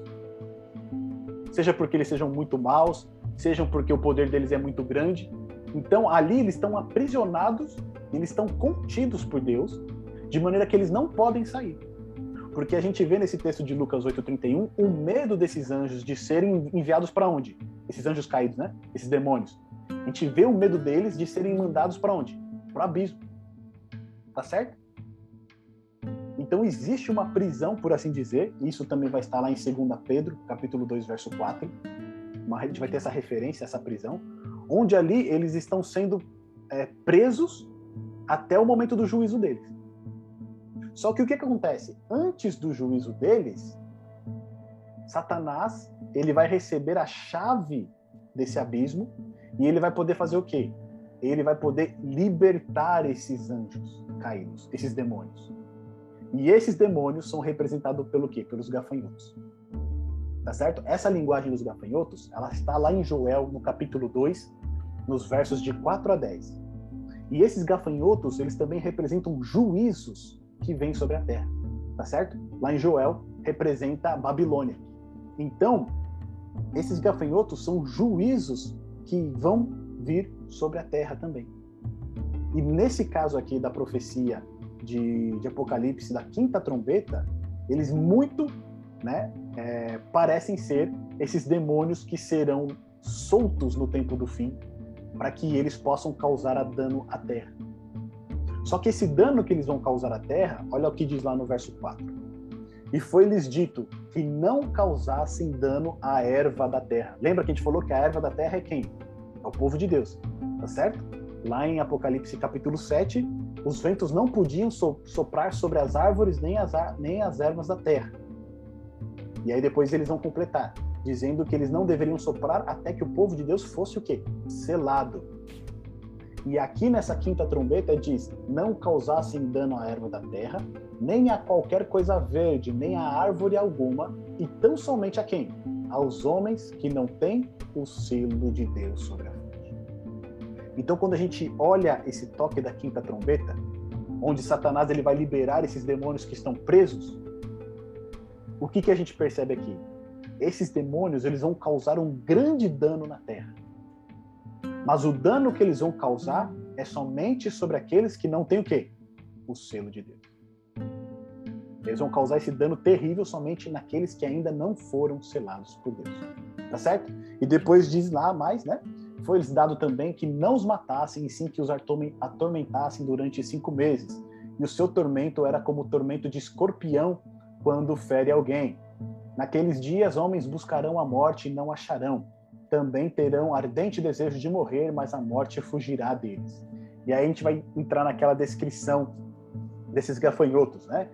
Seja porque eles sejam muito maus, seja porque o poder deles é muito grande. Então ali eles estão aprisionados, eles estão contidos por Deus, de maneira que eles não podem sair. Porque a gente vê nesse texto de Lucas 8:31 o medo desses anjos de serem enviados para onde? Esses anjos caídos, né? Esses demônios. A gente vê o medo deles de serem mandados para onde? Para o abismo. Tá certo? Então existe uma prisão, por assim dizer, isso também vai estar lá em 2 Pedro, capítulo 2, verso 4. Uma, a gente vai ter essa referência, essa prisão, onde ali eles estão sendo é, presos até o momento do juízo deles. Só que o que, que acontece? Antes do juízo deles, Satanás ele vai receber a chave desse abismo e ele vai poder fazer o quê? Ele vai poder libertar esses anjos caídos, esses demônios. E esses demônios são representados pelo quê? Pelos gafanhotos. Tá certo? Essa linguagem dos gafanhotos, ela está lá em Joel, no capítulo 2, nos versos de 4 a 10. E esses gafanhotos, eles também representam juízos que vem sobre a terra, tá certo? Lá em Joel representa a Babilônia. Então, esses gafanhotos são juízos que vão vir sobre a terra também. E nesse caso aqui da profecia de, de Apocalipse, da quinta trombeta, eles muito né, é, parecem ser esses demônios que serão soltos no tempo do fim, para que eles possam causar dano à terra. Só que esse dano que eles vão causar à terra, olha o que diz lá no verso 4. E foi-lhes dito que não causassem dano à erva da terra. Lembra que a gente falou que a erva da terra é quem? É o povo de Deus, tá certo? Lá em Apocalipse capítulo 7, os ventos não podiam soprar sobre as árvores nem as, nem as ervas da terra. E aí depois eles vão completar, dizendo que eles não deveriam soprar até que o povo de Deus fosse o quê? Selado. E aqui nessa quinta trombeta diz: não causassem dano à erva da terra, nem a qualquer coisa verde, nem a árvore alguma, e tão somente a quem? Aos homens que não têm o selo de Deus sobre a. Então, quando a gente olha esse toque da quinta trombeta, onde Satanás ele vai liberar esses demônios que estão presos, o que, que a gente percebe aqui? Esses demônios eles vão causar um grande dano na terra mas o dano que eles vão causar é somente sobre aqueles que não têm o quê? O selo de Deus. Eles vão causar esse dano terrível somente naqueles que ainda não foram selados por Deus. Tá certo? E depois diz lá mais, né? Foi-lhes dado também que não os matassem, e sim que os atormentassem durante cinco meses. E o seu tormento era como o tormento de escorpião quando fere alguém. Naqueles dias, homens buscarão a morte e não acharão. Também terão ardente desejo de morrer, mas a morte fugirá deles. E aí a gente vai entrar naquela descrição desses gafanhotos, né?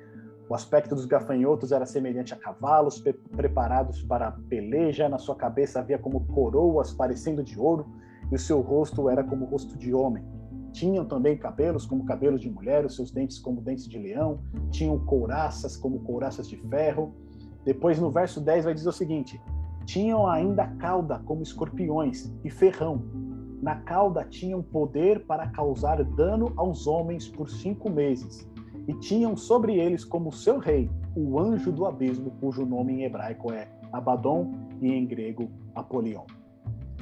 O aspecto dos gafanhotos era semelhante a cavalos pre preparados para a peleja, na sua cabeça havia como coroas parecendo de ouro, e o seu rosto era como o rosto de homem. Tinham também cabelos como cabelos de mulher, os seus dentes como dentes de leão, tinham couraças como couraças de ferro. Depois no verso 10 vai dizer o seguinte: tinham ainda cauda como escorpiões e ferrão. Na cauda tinham poder para causar dano aos homens por cinco meses. E tinham sobre eles como seu rei o anjo do abismo, cujo nome em hebraico é Abaddon e em grego Apolion.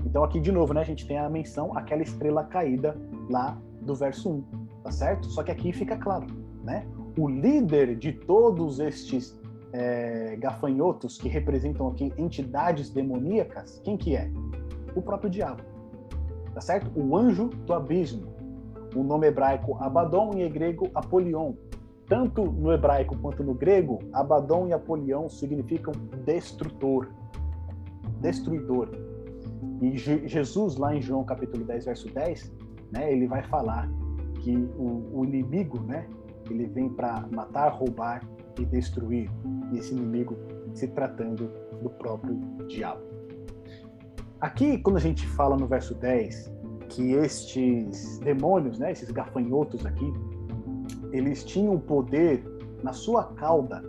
Então aqui de novo, né, a gente tem a menção aquela estrela caída lá do verso 1, tá certo? Só que aqui fica claro, né? O líder de todos estes é, gafanhotos que representam aqui entidades demoníacas, quem que é? O próprio diabo, tá certo? O anjo do abismo. O nome hebraico Abaddon e em grego Apolion. Tanto no hebraico quanto no grego, Abaddon e Apolion significam destrutor, destruidor. E Jesus, lá em João capítulo 10, verso 10, né, ele vai falar que o, o inimigo, né, ele vem para matar, roubar e destruir. E esse inimigo se tratando do próprio diabo. Aqui, quando a gente fala no verso 10 que estes demônios, né, esses gafanhotos aqui, eles tinham poder na sua cauda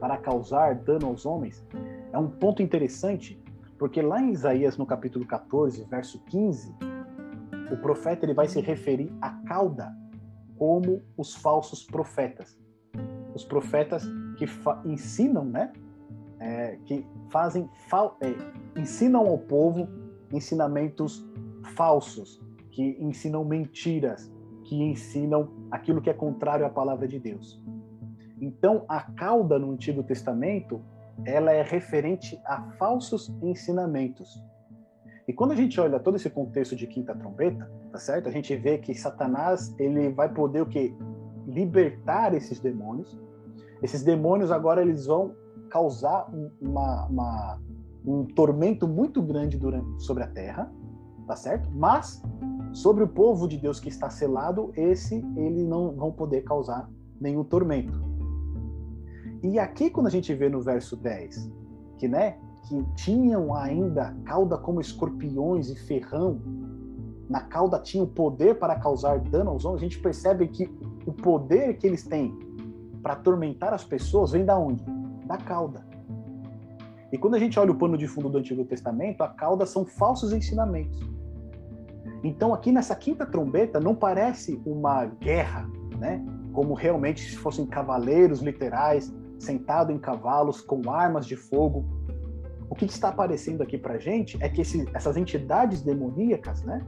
para causar dano aos homens, é um ponto interessante, porque lá em Isaías, no capítulo 14, verso 15, o profeta ele vai se referir à cauda como os falsos profetas. Os profetas que ensinam, né? É, que fazem, é, ensinam ao povo ensinamentos falsos, que ensinam mentiras, que ensinam aquilo que é contrário à palavra de Deus. Então, a cauda no Antigo Testamento, ela é referente a falsos ensinamentos. E quando a gente olha todo esse contexto de quinta trombeta, tá certo? A gente vê que Satanás, ele vai poder o quê? Libertar esses demônios. Esses demônios agora eles vão causar uma, uma, um tormento muito grande durante, sobre a terra, tá certo? Mas sobre o povo de Deus que está selado, esse ele não vão poder causar nenhum tormento. E aqui quando a gente vê no verso 10, que né, que tinham ainda cauda como escorpiões e ferrão, na cauda tinham poder para causar dano aos homens, a gente percebe que o poder que eles têm para atormentar as pessoas vem da onde? Da cauda. E quando a gente olha o pano de fundo do Antigo Testamento, a cauda são falsos ensinamentos. Então aqui nessa quinta trombeta não parece uma guerra, né? Como realmente se fossem cavaleiros literais sentados em cavalos com armas de fogo o que está aparecendo aqui para gente é que esse, essas entidades demoníacas, né?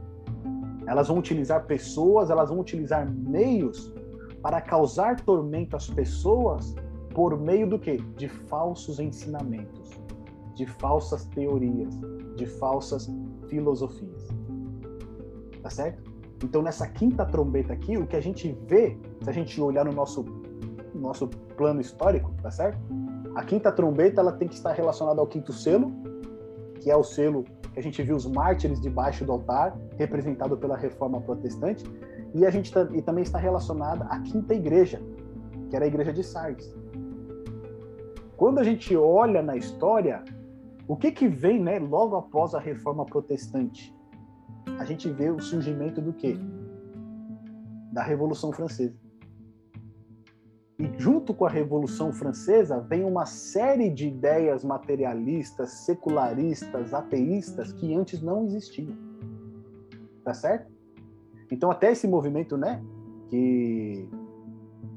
Elas vão utilizar pessoas, elas vão utilizar meios para causar tormento às pessoas por meio do quê? De falsos ensinamentos, de falsas teorias, de falsas filosofias. Tá certo? Então nessa quinta trombeta aqui, o que a gente vê, se a gente olhar no nosso nosso plano histórico, tá certo? A quinta trombeta ela tem que estar relacionada ao quinto selo, que é o selo que a gente viu os mártires debaixo do altar, representado pela reforma protestante, e a gente e também está relacionada à quinta igreja, que era a igreja de Sardes. Quando a gente olha na história, o que que vem, né, logo após a reforma protestante? A gente vê o surgimento do quê? Da Revolução Francesa. E junto com a Revolução Francesa vem uma série de ideias materialistas, secularistas, ateístas que antes não existiam. Tá certo? Então até esse movimento, né, que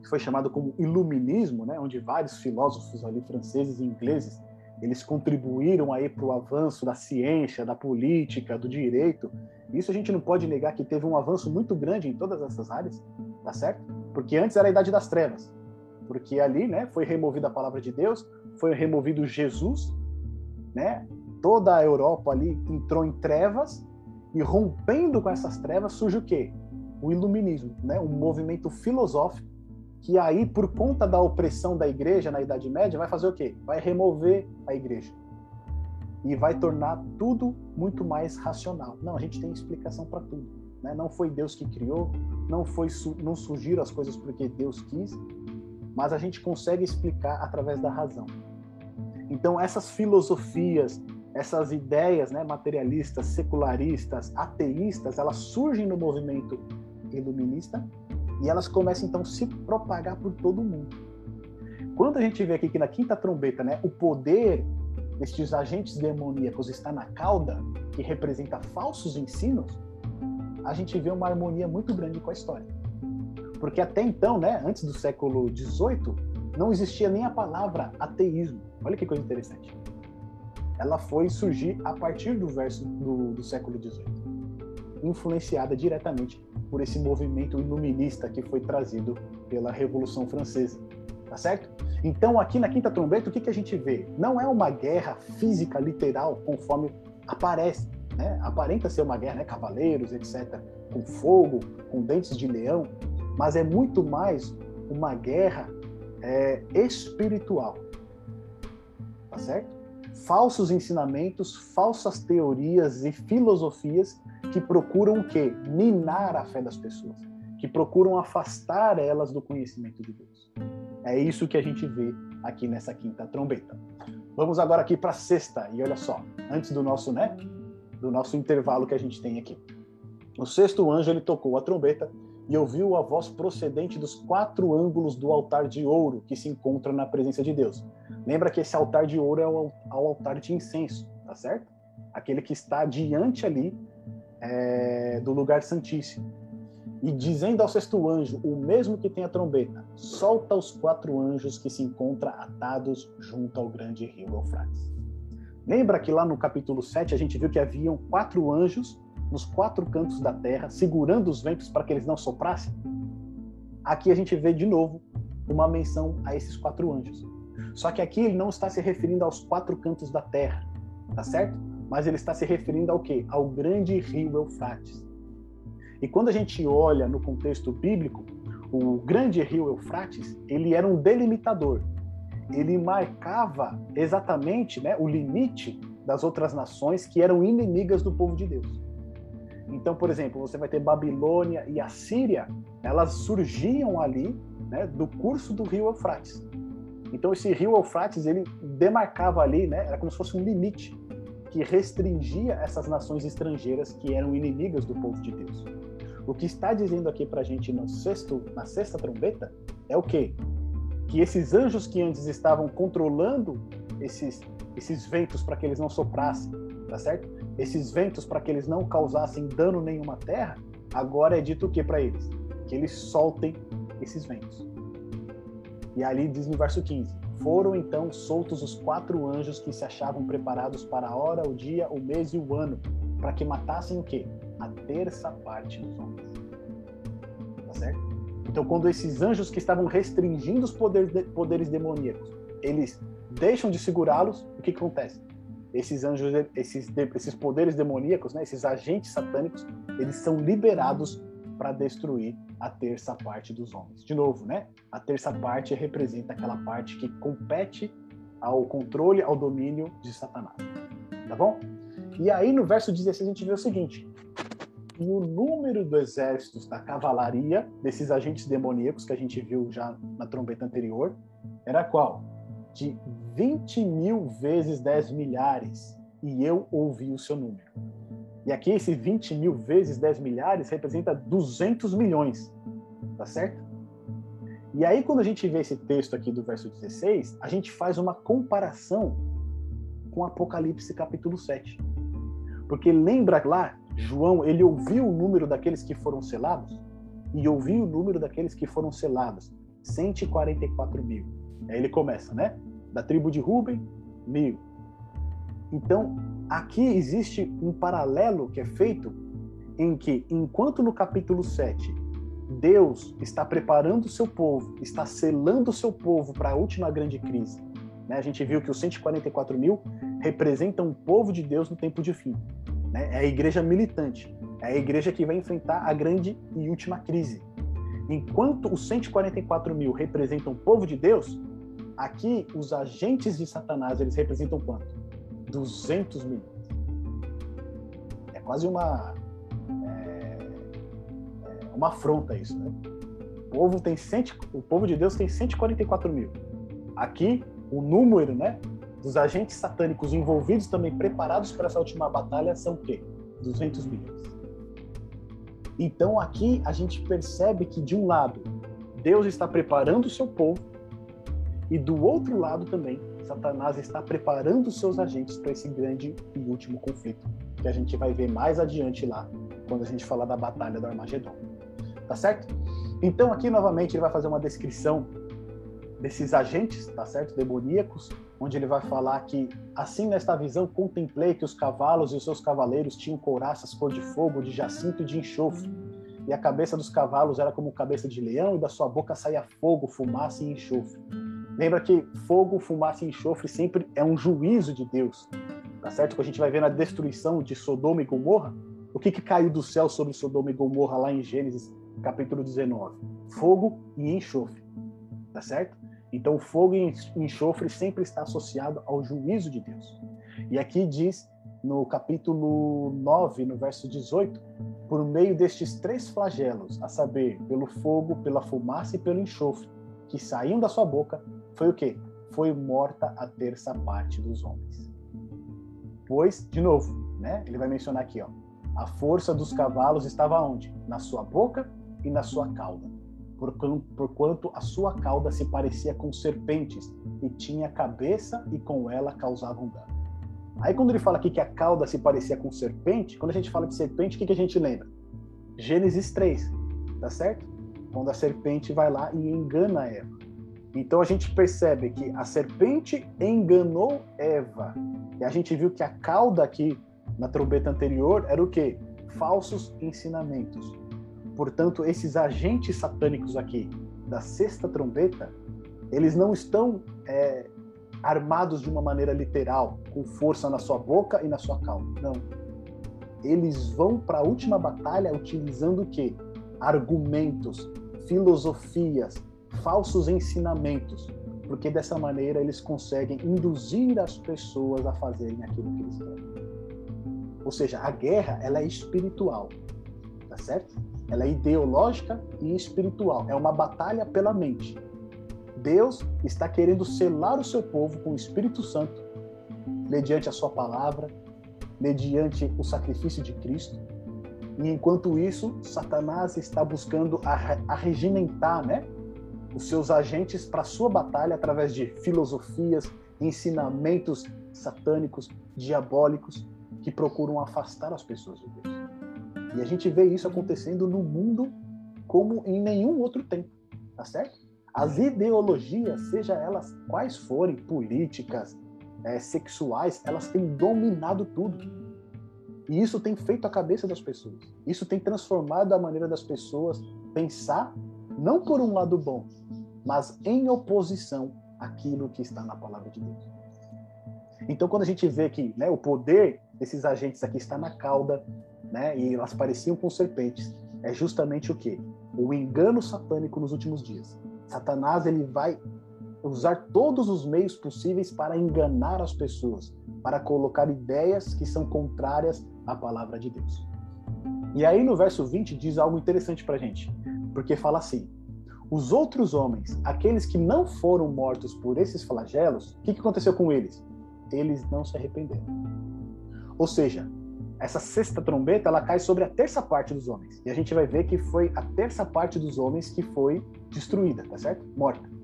foi chamado como iluminismo, né, onde vários filósofos ali franceses e ingleses eles contribuíram aí para o avanço da ciência, da política, do direito. Isso a gente não pode negar que teve um avanço muito grande em todas essas áreas, tá certo? Porque antes era a idade das trevas. Porque ali, né, foi removida a palavra de Deus, foi removido Jesus, né? Toda a Europa ali entrou em trevas e rompendo com essas trevas surge o quê? O iluminismo, né? Um movimento filosófico que aí por conta da opressão da igreja na Idade Média vai fazer o quê? Vai remover a igreja e vai tornar tudo muito mais racional. Não, a gente tem explicação para tudo. Né? Não foi Deus que criou, não foi não surgiram as coisas porque Deus quis, mas a gente consegue explicar através da razão. Então essas filosofias, essas ideias, né, materialistas, secularistas, ateístas, elas surgem no movimento iluminista e elas começam então a se propagar por todo o mundo. Quando a gente vê aqui que na quinta trombeta, né, o poder destes agentes demoníacos está na cauda, que representa falsos ensinos, a gente vê uma harmonia muito grande com a história. Porque até então, né, antes do século XVIII, não existia nem a palavra ateísmo. Olha que coisa interessante. Ela foi surgir a partir do verso do, do século XVIII, influenciada diretamente por esse movimento iluminista que foi trazido pela Revolução Francesa. Tá certo? Então, aqui na Quinta Trombeta, o que, que a gente vê? Não é uma guerra física, literal, conforme aparece. Né? Aparenta ser uma guerra, né? cavaleiros, etc., com fogo, com dentes de leão, mas é muito mais uma guerra é, espiritual. Tá certo? Falsos ensinamentos, falsas teorias e filosofias que procuram o quê? Minar a fé das pessoas, que procuram afastar elas do conhecimento de Deus. É isso que a gente vê aqui nessa quinta trombeta. Vamos agora aqui para a sexta, e olha só, antes do nosso, né, do nosso intervalo que a gente tem aqui. O sexto anjo ele tocou a trombeta e ouviu a voz procedente dos quatro ângulos do altar de ouro que se encontra na presença de Deus. Lembra que esse altar de ouro é o, altar de incenso, tá certo? Aquele que está diante ali é, do lugar santíssimo e dizendo ao sexto anjo, o mesmo que tem a trombeta, solta os quatro anjos que se encontram atados junto ao grande rio Eufrates. Lembra que lá no capítulo 7 a gente viu que haviam quatro anjos nos quatro cantos da terra, segurando os ventos para que eles não soprassem? Aqui a gente vê de novo uma menção a esses quatro anjos. Só que aqui ele não está se referindo aos quatro cantos da terra, tá certo? Mas ele está se referindo ao quê? Ao grande rio Eufrates. E quando a gente olha no contexto bíblico, o grande rio Eufrates, ele era um delimitador. Ele marcava exatamente né, o limite das outras nações que eram inimigas do povo de Deus. Então, por exemplo, você vai ter Babilônia e Assíria, elas surgiam ali né, do curso do rio Eufrates. Então, esse rio Eufrates, ele demarcava ali, né, era como se fosse um limite que restringia essas nações estrangeiras que eram inimigas do povo de Deus. O que está dizendo aqui para a gente no sexto, na sexta trombeta é o quê? Que esses anjos que antes estavam controlando esses, esses ventos para que eles não soprassem, tá certo? Esses ventos para que eles não causassem dano nenhuma à terra, agora é dito o que para eles? Que eles soltem esses ventos. E ali diz no verso 15: Foram então soltos os quatro anjos que se achavam preparados para a hora, o dia, o mês e o ano, para que matassem o quê? a terça parte dos homens. Tá certo? Então, quando esses anjos que estavam restringindo os poderes, poderes demoníacos, eles deixam de segurá-los, o que acontece? Esses anjos, esses, esses poderes demoníacos, né, esses agentes satânicos, eles são liberados para destruir a terça parte dos homens. De novo, né? A terça parte representa aquela parte que compete ao controle, ao domínio de Satanás. Tá bom? E aí no verso 16 a gente vê o seguinte: e o número do exércitos da cavalaria, desses agentes demoníacos que a gente viu já na trombeta anterior, era qual? De 20 mil vezes 10 milhares, e eu ouvi o seu número. E aqui esse 20 mil vezes 10 milhares representa 200 milhões, tá certo? E aí quando a gente vê esse texto aqui do verso 16, a gente faz uma comparação com Apocalipse capítulo 7. Porque lembra lá João, ele ouviu o número daqueles que foram selados e ouviu o número daqueles que foram selados, 144 mil. Aí ele começa, né? Da tribo de Ruben, mil. Então, aqui existe um paralelo que é feito em que, enquanto no capítulo 7 Deus está preparando o seu povo, está selando o seu povo para a última grande crise. Né? A gente viu que os 144 mil representam o povo de Deus no tempo de fim. Né? É a igreja militante, é a igreja que vai enfrentar a grande e última crise. Enquanto os 144 mil representam o povo de Deus, aqui os agentes de Satanás eles representam quanto? 200 milhões. É quase uma é, é uma afronta isso, né? O povo tem cento, o povo de Deus tem 144 mil. Aqui o número, né, dos agentes satânicos envolvidos também preparados para essa última batalha são o quê? 200 milhões. Então aqui a gente percebe que de um lado Deus está preparando o seu povo e do outro lado também Satanás está preparando seus agentes para esse grande e último conflito que a gente vai ver mais adiante lá quando a gente falar da batalha do Armagedon. Tá certo? Então aqui novamente ele vai fazer uma descrição desses agentes, tá certo? Demoníacos, onde ele vai falar que assim nesta visão contemplei que os cavalos e os seus cavaleiros tinham couraças cor de fogo, de jacinto e de enxofre. E a cabeça dos cavalos era como cabeça de leão e da sua boca saía fogo, fumaça e enxofre. Lembra que fogo, fumaça e enxofre sempre é um juízo de Deus. Tá certo? Quando a gente vai ver na destruição de Sodoma e Gomorra, o que, que caiu do céu sobre Sodoma e Gomorra lá em Gênesis capítulo 19? Fogo e enxofre. Tá certo? Então, fogo e enxofre sempre está associado ao juízo de Deus. E aqui diz, no capítulo 9, no verso 18, por meio destes três flagelos, a saber, pelo fogo, pela fumaça e pelo enxofre, que saíam da sua boca, foi o quê? Foi morta a terça parte dos homens. Pois, de novo, né? Ele vai mencionar aqui, ó. A força dos cavalos estava onde? Na sua boca e na sua cauda porquanto a sua cauda se parecia com serpentes e tinha cabeça e com ela causavam dano. Aí quando ele fala aqui que a cauda se parecia com serpente, quando a gente fala de serpente, o que, que a gente lembra? Gênesis 3, tá certo? Quando a serpente vai lá e engana Eva. Então a gente percebe que a serpente enganou Eva. E a gente viu que a cauda aqui na trombeta anterior era o quê? Falsos ensinamentos. Portanto, esses agentes satânicos aqui da sexta trombeta, eles não estão é, armados de uma maneira literal, com força na sua boca e na sua cauda. Não. Eles vão para a última batalha utilizando o quê? Argumentos, filosofias, falsos ensinamentos, porque dessa maneira eles conseguem induzir as pessoas a fazerem aquilo que eles querem. Ou seja, a guerra ela é espiritual, tá certo? Ela é ideológica e espiritual. É uma batalha pela mente. Deus está querendo selar o seu povo com o Espírito Santo, mediante a sua palavra, mediante o sacrifício de Cristo. E enquanto isso, Satanás está buscando arregimentar, né, os seus agentes para sua batalha através de filosofias, ensinamentos satânicos, diabólicos, que procuram afastar as pessoas de Deus. E a gente vê isso acontecendo no mundo como em nenhum outro tempo, tá certo? As ideologias, seja elas quais forem, políticas, é, sexuais, elas têm dominado tudo. E isso tem feito a cabeça das pessoas. Isso tem transformado a maneira das pessoas pensar, não por um lado bom, mas em oposição àquilo que está na palavra de Deus. Então, quando a gente vê que né, o poder desses agentes aqui está na cauda, né? E elas pareciam com serpentes. É justamente o que? O engano satânico nos últimos dias. Satanás ele vai usar todos os meios possíveis para enganar as pessoas, para colocar ideias que são contrárias à palavra de Deus. E aí no verso 20 diz algo interessante para gente, porque fala assim: os outros homens, aqueles que não foram mortos por esses flagelos, o que, que aconteceu com eles? Eles não se arrependeram. Ou seja, essa sexta trombeta ela cai sobre a terça parte dos homens. E a gente vai ver que foi a terça parte dos homens que foi destruída, tá certo? Morta.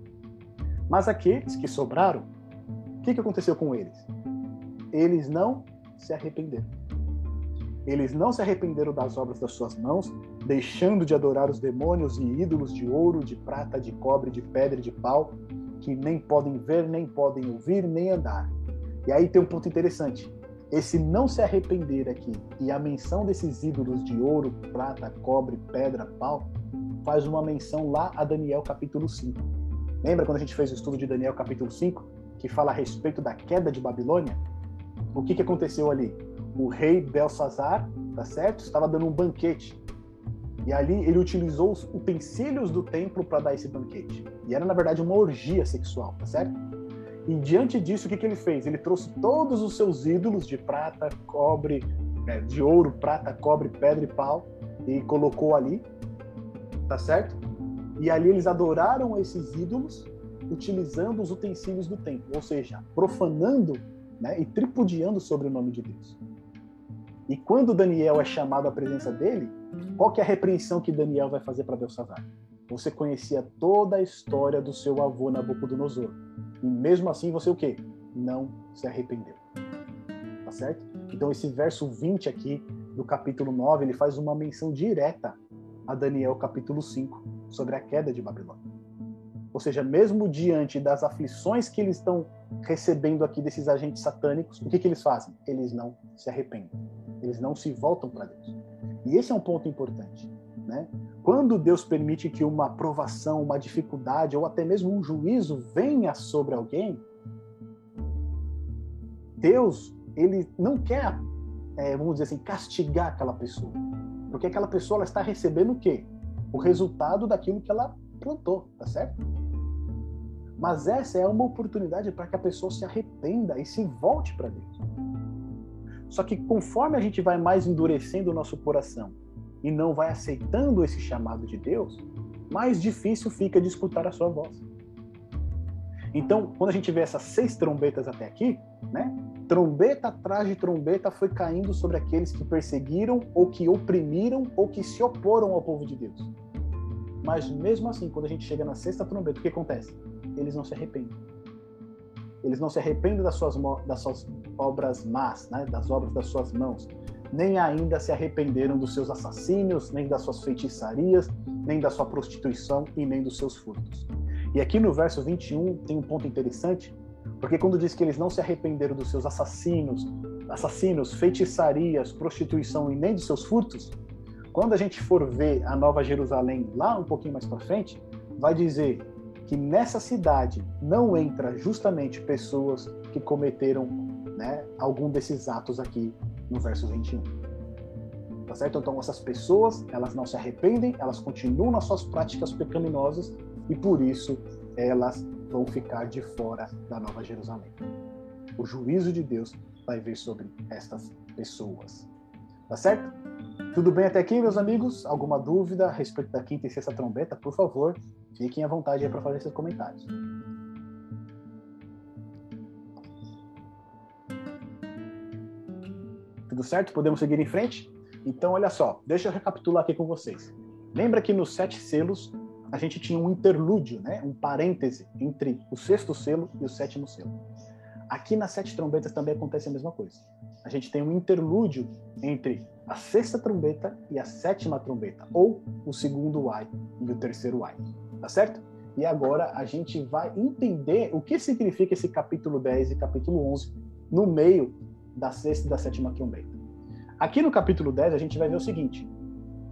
Mas aqueles que sobraram, o que, que aconteceu com eles? Eles não se arrependeram. Eles não se arrependeram das obras das suas mãos, deixando de adorar os demônios e ídolos de ouro, de prata, de cobre, de pedra e de pau, que nem podem ver, nem podem ouvir, nem andar. E aí tem um ponto interessante esse não se arrepender aqui e a menção desses ídolos de ouro, prata, cobre, pedra, pau, faz uma menção lá a Daniel capítulo 5. Lembra quando a gente fez o estudo de Daniel capítulo 5, que fala a respeito da queda de Babilônia? O que, que aconteceu ali? O rei Belsazar, tá certo? Estava dando um banquete. E ali ele utilizou os utensílios do templo para dar esse banquete. E era, na verdade, uma orgia sexual, tá certo? E diante disso, o que, que ele fez? Ele trouxe todos os seus ídolos de prata, cobre, é, de ouro, prata, cobre, pedra e pau, e colocou ali, tá certo? E ali eles adoraram esses ídolos utilizando os utensílios do templo, ou seja, profanando né, e tripudiando sobre o nome de Deus. E quando Daniel é chamado à presença dele, qual que é a repreensão que Daniel vai fazer para Belsazar? Você conhecia toda a história do seu avô Nabucodonosor. E mesmo assim você o quê? Não se arrependeu. Tá certo? Então esse verso 20 aqui do capítulo 9, ele faz uma menção direta a Daniel capítulo 5 sobre a queda de Babilônia. Ou seja, mesmo diante das aflições que eles estão recebendo aqui desses agentes satânicos, o que, que eles fazem? Eles não se arrependem. Eles não se voltam para Deus. E esse é um ponto importante. Né? Quando Deus permite que uma provação, uma dificuldade ou até mesmo um juízo venha sobre alguém, Deus ele não quer, é, vamos dizer assim, castigar aquela pessoa, porque aquela pessoa ela está recebendo o quê? O resultado daquilo que ela plantou, tá certo? Mas essa é uma oportunidade para que a pessoa se arrependa e se volte para Deus. Só que conforme a gente vai mais endurecendo o nosso coração e não vai aceitando esse chamado de Deus, mais difícil fica de escutar a sua voz. Então, quando a gente vê essas seis trombetas até aqui, né? Trombeta atrás de trombeta foi caindo sobre aqueles que perseguiram ou que oprimiram ou que se oporam ao povo de Deus. Mas mesmo assim, quando a gente chega na sexta trombeta, o que acontece? Eles não se arrependem. Eles não se arrependem das suas, das suas obras más, né? das obras das suas mãos. Nem ainda se arrependeram dos seus assassínios, nem das suas feitiçarias, nem da sua prostituição e nem dos seus furtos. E aqui no verso 21 tem um ponto interessante, porque quando diz que eles não se arrependeram dos seus assassinos, assassinos, feitiçarias, prostituição e nem de seus furtos, quando a gente for ver a Nova Jerusalém lá um pouquinho mais para frente, vai dizer que nessa cidade não entra justamente pessoas que cometeram né, algum desses atos aqui no verso 21. Tá certo? Então essas pessoas, elas não se arrependem, elas continuam nas suas práticas pecaminosas e por isso elas vão ficar de fora da Nova Jerusalém. O juízo de Deus vai vir sobre estas pessoas. Tá certo? Tudo bem até aqui, meus amigos? Alguma dúvida a respeito da quinta e sexta trombeta? Por favor, fiquem à vontade para fazer seus comentários. Tudo certo? Podemos seguir em frente? Então, olha só, deixa eu recapitular aqui com vocês. Lembra que nos sete selos a gente tinha um interlúdio, né? um parêntese entre o sexto selo e o sétimo selo. Aqui nas sete trombetas também acontece a mesma coisa. A gente tem um interlúdio entre a sexta trombeta e a sétima trombeta, ou o segundo ai e o terceiro ai. Tá certo? E agora a gente vai entender o que significa esse capítulo 10 e capítulo 11 no meio da sexta e da sétima trombeta. Aqui no capítulo 10 a gente vai ver o seguinte: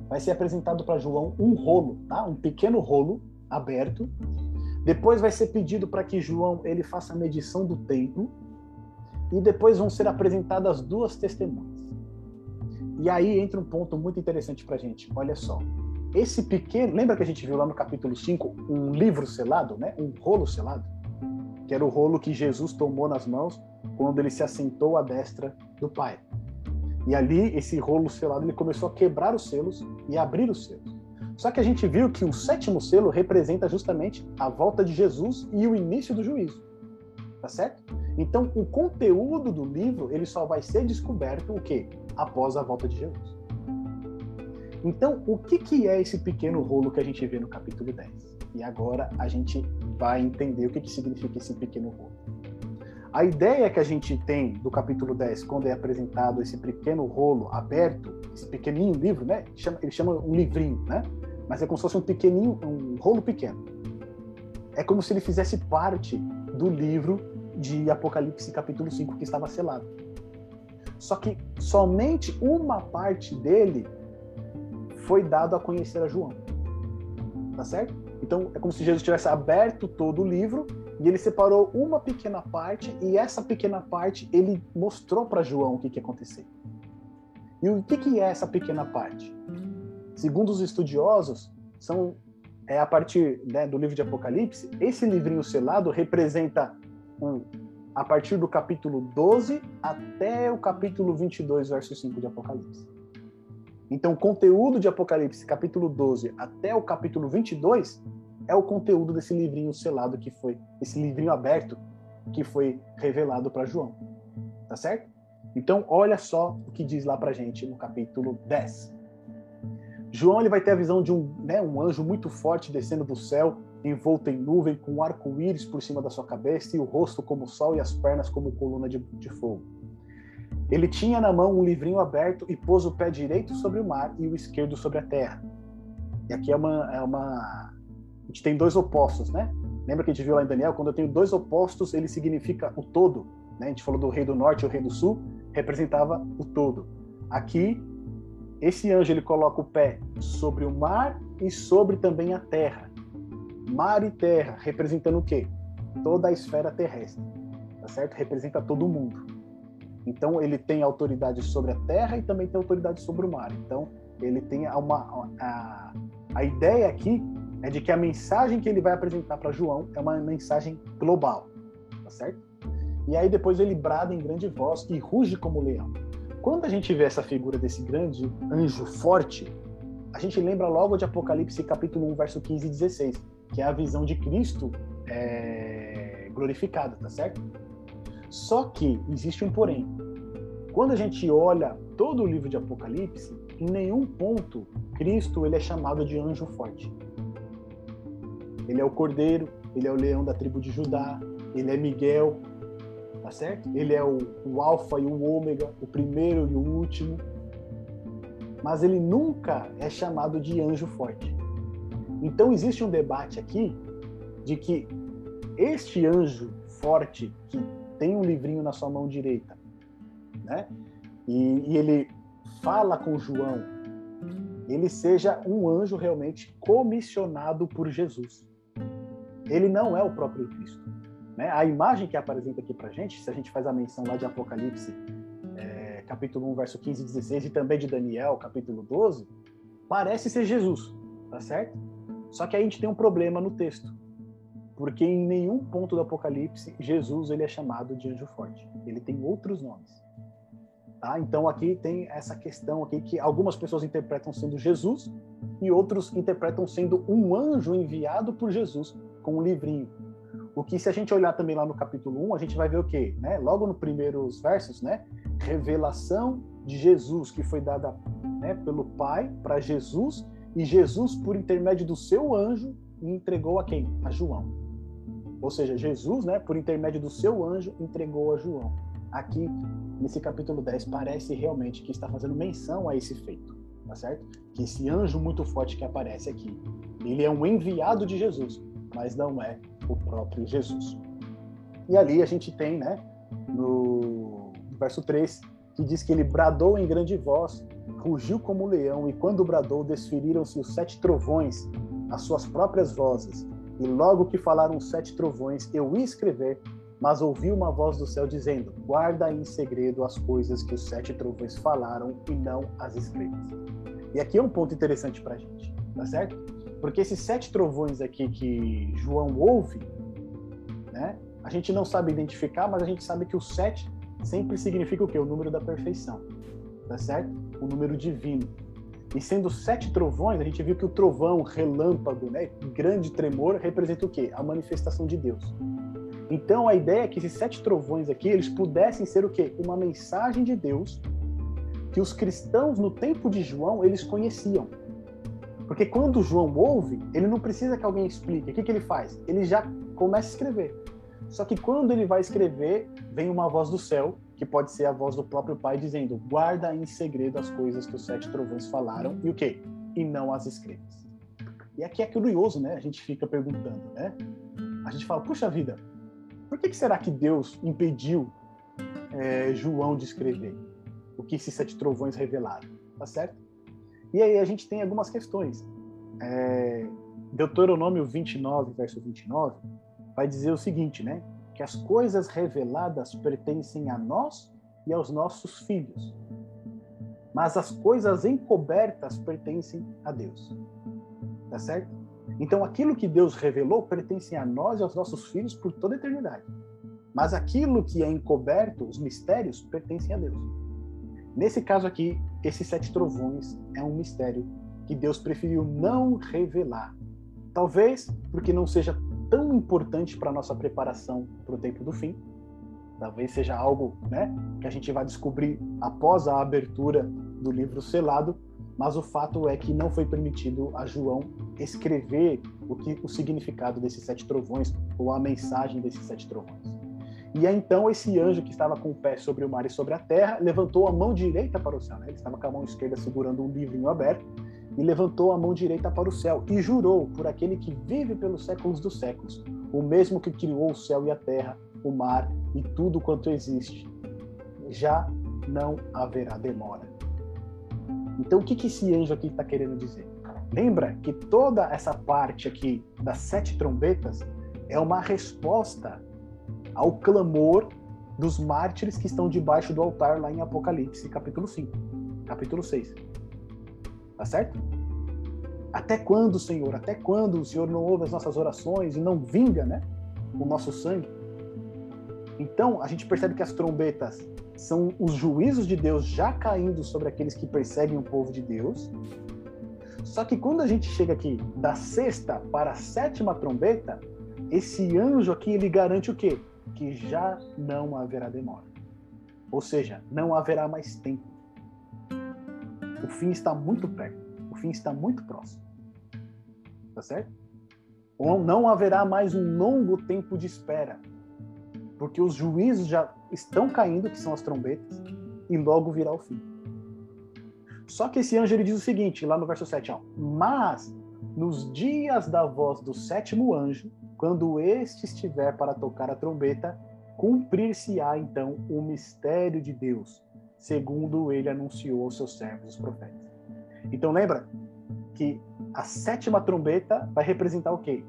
vai ser apresentado para João um rolo, tá? Um pequeno rolo aberto. Depois vai ser pedido para que João ele faça a medição do templo e depois vão ser apresentadas duas testemunhas. E aí entra um ponto muito interessante para gente. Olha só, esse pequeno, lembra que a gente viu lá no capítulo 5 um livro selado, né? Um rolo selado, que era o rolo que Jesus tomou nas mãos quando ele se assentou à destra do Pai. E ali, esse rolo selado, ele começou a quebrar os selos e abrir os selos. Só que a gente viu que o sétimo selo representa justamente a volta de Jesus e o início do juízo. Tá certo? Então, o conteúdo do livro, ele só vai ser descoberto o quê? Após a volta de Jesus. Então, o que, que é esse pequeno rolo que a gente vê no capítulo 10? E agora a gente vai entender o que, que significa esse pequeno rolo. A ideia que a gente tem do capítulo 10, quando é apresentado esse pequeno rolo aberto, esse pequenininho livro, né? Ele chama um livrinho, né? Mas é como se fosse um pequenininho, um rolo pequeno. É como se ele fizesse parte do livro de Apocalipse capítulo 5 que estava selado. Só que somente uma parte dele foi dado a conhecer a João. Tá certo? Então é como se Jesus tivesse aberto todo o livro e ele separou uma pequena parte e essa pequena parte ele mostrou para João o que, que ia acontecer. E o que, que é essa pequena parte? Segundo os estudiosos, são é a partir né, do livro de Apocalipse, esse livrinho selado representa um, a partir do capítulo 12 até o capítulo 22, verso 5 de Apocalipse. Então, o conteúdo de Apocalipse, capítulo 12 até o capítulo 22, é o conteúdo desse livrinho selado que foi, esse livrinho aberto que foi revelado para João. Tá certo? Então, olha só o que diz lá para gente no capítulo 10. João ele vai ter a visão de um, né, um anjo muito forte descendo do céu, envolto em nuvem, com um arco-íris por cima da sua cabeça e o rosto como o sol e as pernas como coluna de, de fogo. Ele tinha na mão um livrinho aberto e pôs o pé direito sobre o mar e o esquerdo sobre a terra. E aqui é uma, é uma. A gente tem dois opostos, né? Lembra que a gente viu lá em Daniel? Quando eu tenho dois opostos, ele significa o todo. Né? A gente falou do rei do norte e o rei do sul, representava o todo. Aqui esse anjo ele coloca o pé sobre o mar e sobre também a terra. Mar e terra representando o quê? Toda a esfera terrestre, tá certo? Representa todo mundo. Então ele tem autoridade sobre a terra e também tem autoridade sobre o mar. Então ele tem uma a, a ideia aqui é de que a mensagem que ele vai apresentar para João é uma mensagem global, tá certo? E aí depois ele brada em grande voz e ruge como leão. Quando a gente vê essa figura desse grande anjo forte, a gente lembra logo de Apocalipse capítulo 1, verso 15 e 16, que é a visão de Cristo é, glorificado, tá certo? Só que existe um porém. Quando a gente olha todo o livro de Apocalipse, em nenhum ponto Cristo ele é chamado de anjo forte. Ele é o cordeiro, ele é o leão da tribo de Judá, ele é Miguel, tá certo? Ele é o, o alfa e o ômega, o primeiro e o último. Mas ele nunca é chamado de anjo forte. Então existe um debate aqui de que este anjo forte que tem um livrinho na sua mão direita, né? E, e ele fala com João, ele seja um anjo realmente comissionado por Jesus. Ele não é o próprio Cristo. Né? A imagem que apresenta aqui para gente, se a gente faz a menção lá de Apocalipse, é, capítulo 1, verso 15 e 16, e também de Daniel, capítulo 12, parece ser Jesus, tá certo? Só que aí a gente tem um problema no texto, porque em nenhum ponto do Apocalipse Jesus ele é chamado de anjo forte. Ele tem outros nomes. Tá? Então aqui tem essa questão aqui que algumas pessoas interpretam sendo Jesus e outros interpretam sendo um anjo enviado por Jesus com um livrinho. O que, se a gente olhar também lá no capítulo 1, a gente vai ver o quê? Né? Logo nos primeiros versos, né? Revelação de Jesus, que foi dada né, pelo Pai para Jesus, e Jesus, por intermédio do seu anjo, entregou a quem? A João. Ou seja, Jesus, né, por intermédio do seu anjo, entregou a João. Aqui, nesse capítulo 10, parece realmente que está fazendo menção a esse feito, tá certo? Que esse anjo muito forte que aparece aqui, ele é um enviado de Jesus, mas não é o próprio Jesus. E ali a gente tem, né, no verso 3, que diz que ele bradou em grande voz, rugiu como leão, e quando bradou, desferiram-se os sete trovões, as suas próprias vozes. E logo que falaram os sete trovões, eu ia escrever, mas ouvi uma voz do céu dizendo: Guarda em segredo as coisas que os sete trovões falaram e não as escrevas. E aqui é um ponto interessante para a gente, tá certo? Porque esses sete trovões aqui que João ouve, né, a gente não sabe identificar, mas a gente sabe que o sete sempre significa o quê? O número da perfeição, tá certo? O número divino. E sendo sete trovões, a gente viu que o trovão, relâmpago, né, grande tremor, representa o quê? A manifestação de Deus. Então a ideia é que esses sete trovões aqui, eles pudessem ser o quê? Uma mensagem de Deus que os cristãos no tempo de João, eles conheciam. Porque quando João ouve, ele não precisa que alguém explique. O que, que ele faz? Ele já começa a escrever. Só que quando ele vai escrever, vem uma voz do céu, que pode ser a voz do próprio Pai, dizendo: guarda em segredo as coisas que os sete trovões falaram, e o quê? E não as escrevas. E aqui é curioso, né? A gente fica perguntando, né? A gente fala: puxa vida, por que, que será que Deus impediu é, João de escrever o que esses sete trovões revelaram? Tá certo? E aí a gente tem algumas questões. É, Deuteronômio 29, verso 29, vai dizer o seguinte, né? Que as coisas reveladas pertencem a nós e aos nossos filhos, mas as coisas encobertas pertencem a Deus. Tá certo? Então, aquilo que Deus revelou pertence a nós e aos nossos filhos por toda a eternidade. Mas aquilo que é encoberto, os mistérios, pertencem a Deus. Nesse caso aqui, esses sete trovões é um mistério que Deus preferiu não revelar. Talvez porque não seja tão importante para nossa preparação para o tempo do fim. Talvez seja algo né, que a gente vai descobrir após a abertura do livro selado, mas o fato é que não foi permitido a João escrever o, que, o significado desses sete trovões ou a mensagem desses sete trovões. E aí, então esse anjo que estava com o pé sobre o mar e sobre a terra levantou a mão direita para o céu. Né? Ele estava com a mão esquerda segurando um livrinho aberto e levantou a mão direita para o céu e jurou por aquele que vive pelos séculos dos séculos, o mesmo que criou o céu e a terra, o mar e tudo quanto existe. Já não haverá demora. Então, o que, que esse anjo aqui está querendo dizer? Lembra que toda essa parte aqui das sete trombetas é uma resposta ao clamor dos mártires que estão debaixo do altar lá em Apocalipse, capítulo 5, capítulo 6. Tá certo? Até quando, Senhor? Até quando o Senhor não ouve as nossas orações e não vinga, né, o nosso sangue? Então, a gente percebe que as trombetas são os juízos de Deus já caindo sobre aqueles que perseguem o povo de Deus. Só que quando a gente chega aqui da sexta para a sétima trombeta, esse anjo aqui ele garante o quê? Que já não haverá demora. Ou seja, não haverá mais tempo. O fim está muito perto. O fim está muito próximo. Tá certo? Ou não haverá mais um longo tempo de espera. Porque os juízos já estão caindo, que são as trombetas, e logo virá o fim. Só que esse anjo ele diz o seguinte, lá no verso 7, ó, mas nos dias da voz do sétimo anjo, quando este estiver para tocar a trombeta, cumprir-se-á então o mistério de Deus, segundo ele anunciou aos seus servos, os profetas. Então lembra que a sétima trombeta vai representar o quê?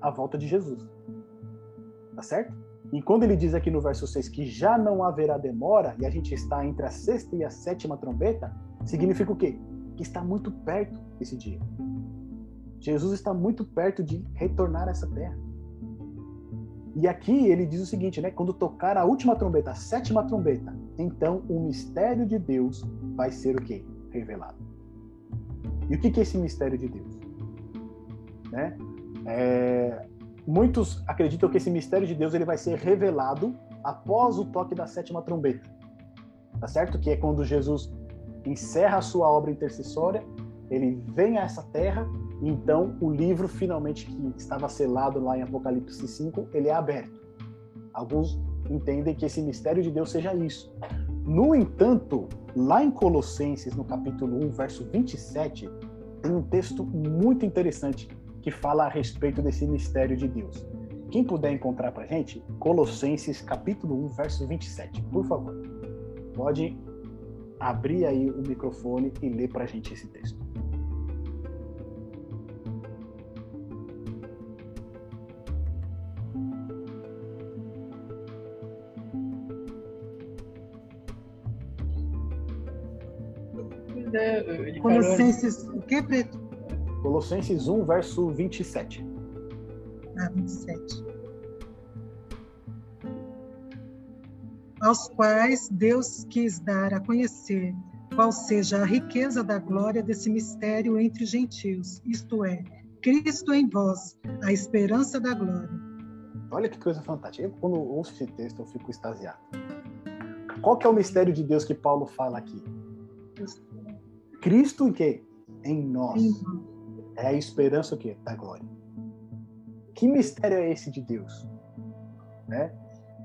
A volta de Jesus. Tá certo? E quando ele diz aqui no verso 6 que já não haverá demora, e a gente está entre a sexta e a sétima trombeta, significa o quê? Que está muito perto esse dia. Jesus está muito perto de retornar a essa terra. E aqui ele diz o seguinte, né? Quando tocar a última trombeta, a sétima trombeta, então o mistério de Deus vai ser o quê? Revelado. E o que é esse mistério de Deus? Né? É, muitos acreditam que esse mistério de Deus ele vai ser revelado após o toque da sétima trombeta. Tá certo? Que é quando Jesus encerra a sua obra intercessória, ele vem a essa terra então, o livro finalmente que estava selado lá em Apocalipse 5, ele é aberto. Alguns entendem que esse mistério de Deus seja isso. No entanto, lá em Colossenses, no capítulo 1, verso 27, tem um texto muito interessante que fala a respeito desse mistério de Deus. Quem puder encontrar para gente, Colossenses capítulo 1, verso 27, por favor. Pode abrir aí o microfone e ler para gente esse texto. Ele Colossenses, o que, Preto? Colossenses 1, verso 27. Ah, 27. Aos quais Deus quis dar a conhecer qual seja a riqueza da glória desse mistério entre os gentios, isto é, Cristo em vós, a esperança da glória. Olha que coisa fantástica. Eu, quando ouço esse texto, eu fico extasiado. Qual que é o mistério de Deus que Paulo fala aqui? Cristo em quê? Em nós. É a esperança o quê? Da glória. Que mistério é esse de Deus? Né?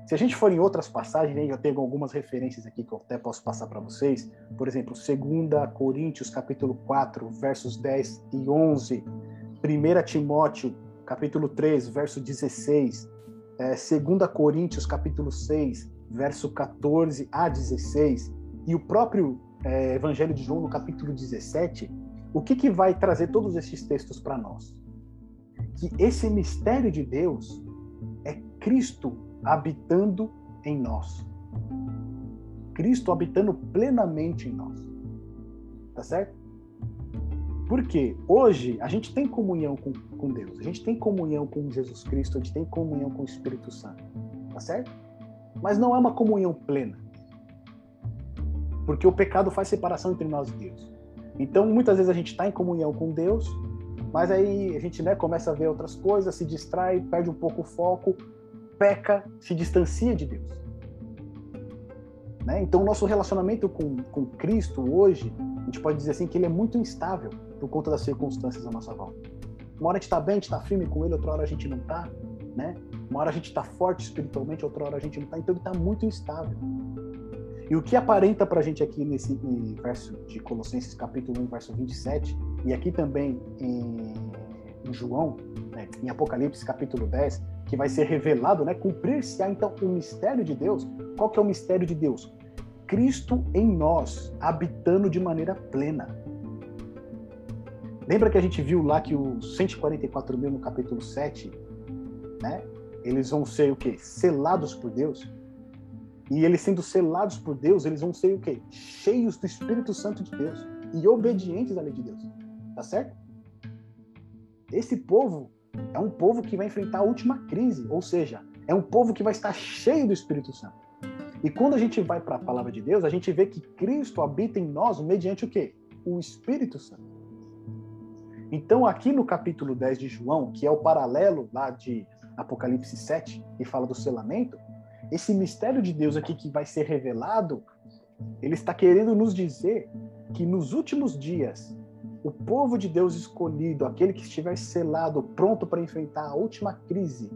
Se a gente for em outras passagens, né, eu tenho algumas referências aqui que eu até posso passar para vocês. Por exemplo, 2 Coríntios, capítulo 4, versos 10 e 11. 1 Timóteo, capítulo 3, verso 16. É, 2 Coríntios, capítulo 6, verso 14 a 16. E o próprio é, Evangelho de João, no capítulo 17, o que, que vai trazer todos esses textos para nós? que esse mistério de Deus é Cristo habitando em nós. Cristo habitando plenamente em nós. Tá certo? Porque hoje a gente tem comunhão com, com Deus, a gente tem comunhão com Jesus Cristo, a gente tem comunhão com o Espírito Santo. Tá certo? Mas não é uma comunhão plena. Porque o pecado faz separação entre nós e Deus. Então, muitas vezes a gente está em comunhão com Deus, mas aí a gente né, começa a ver outras coisas, se distrai, perde um pouco o foco, peca, se distancia de Deus. Né? Então, o nosso relacionamento com, com Cristo hoje, a gente pode dizer assim que ele é muito instável por conta das circunstâncias à nossa volta. Uma hora a gente está bem, a gente está firme com ele, outra hora a gente não está. Né? Uma hora a gente está forte espiritualmente, outra hora a gente não está. Então, ele está muito instável. E o que aparenta para a gente aqui nesse verso de Colossenses capítulo 1, verso 27, e aqui também em, em João, né, em Apocalipse capítulo 10, que vai ser revelado, né, cumprir-se-á então o mistério de Deus. Qual que é o mistério de Deus? Cristo em nós, habitando de maneira plena. Lembra que a gente viu lá que os 144 mil no capítulo 7, né? Eles vão ser o quê? Selados por Deus. E eles sendo selados por Deus, eles vão ser o quê? Cheios do Espírito Santo de Deus e obedientes à lei de Deus. Tá certo? Esse povo é um povo que vai enfrentar a última crise, ou seja, é um povo que vai estar cheio do Espírito Santo. E quando a gente vai para a palavra de Deus, a gente vê que Cristo habita em nós mediante o quê? O Espírito Santo. Então, aqui no capítulo 10 de João, que é o paralelo lá de Apocalipse 7, que fala do selamento, esse mistério de Deus aqui que vai ser revelado, ele está querendo nos dizer que nos últimos dias, o povo de Deus escolhido, aquele que estiver selado, pronto para enfrentar a última crise,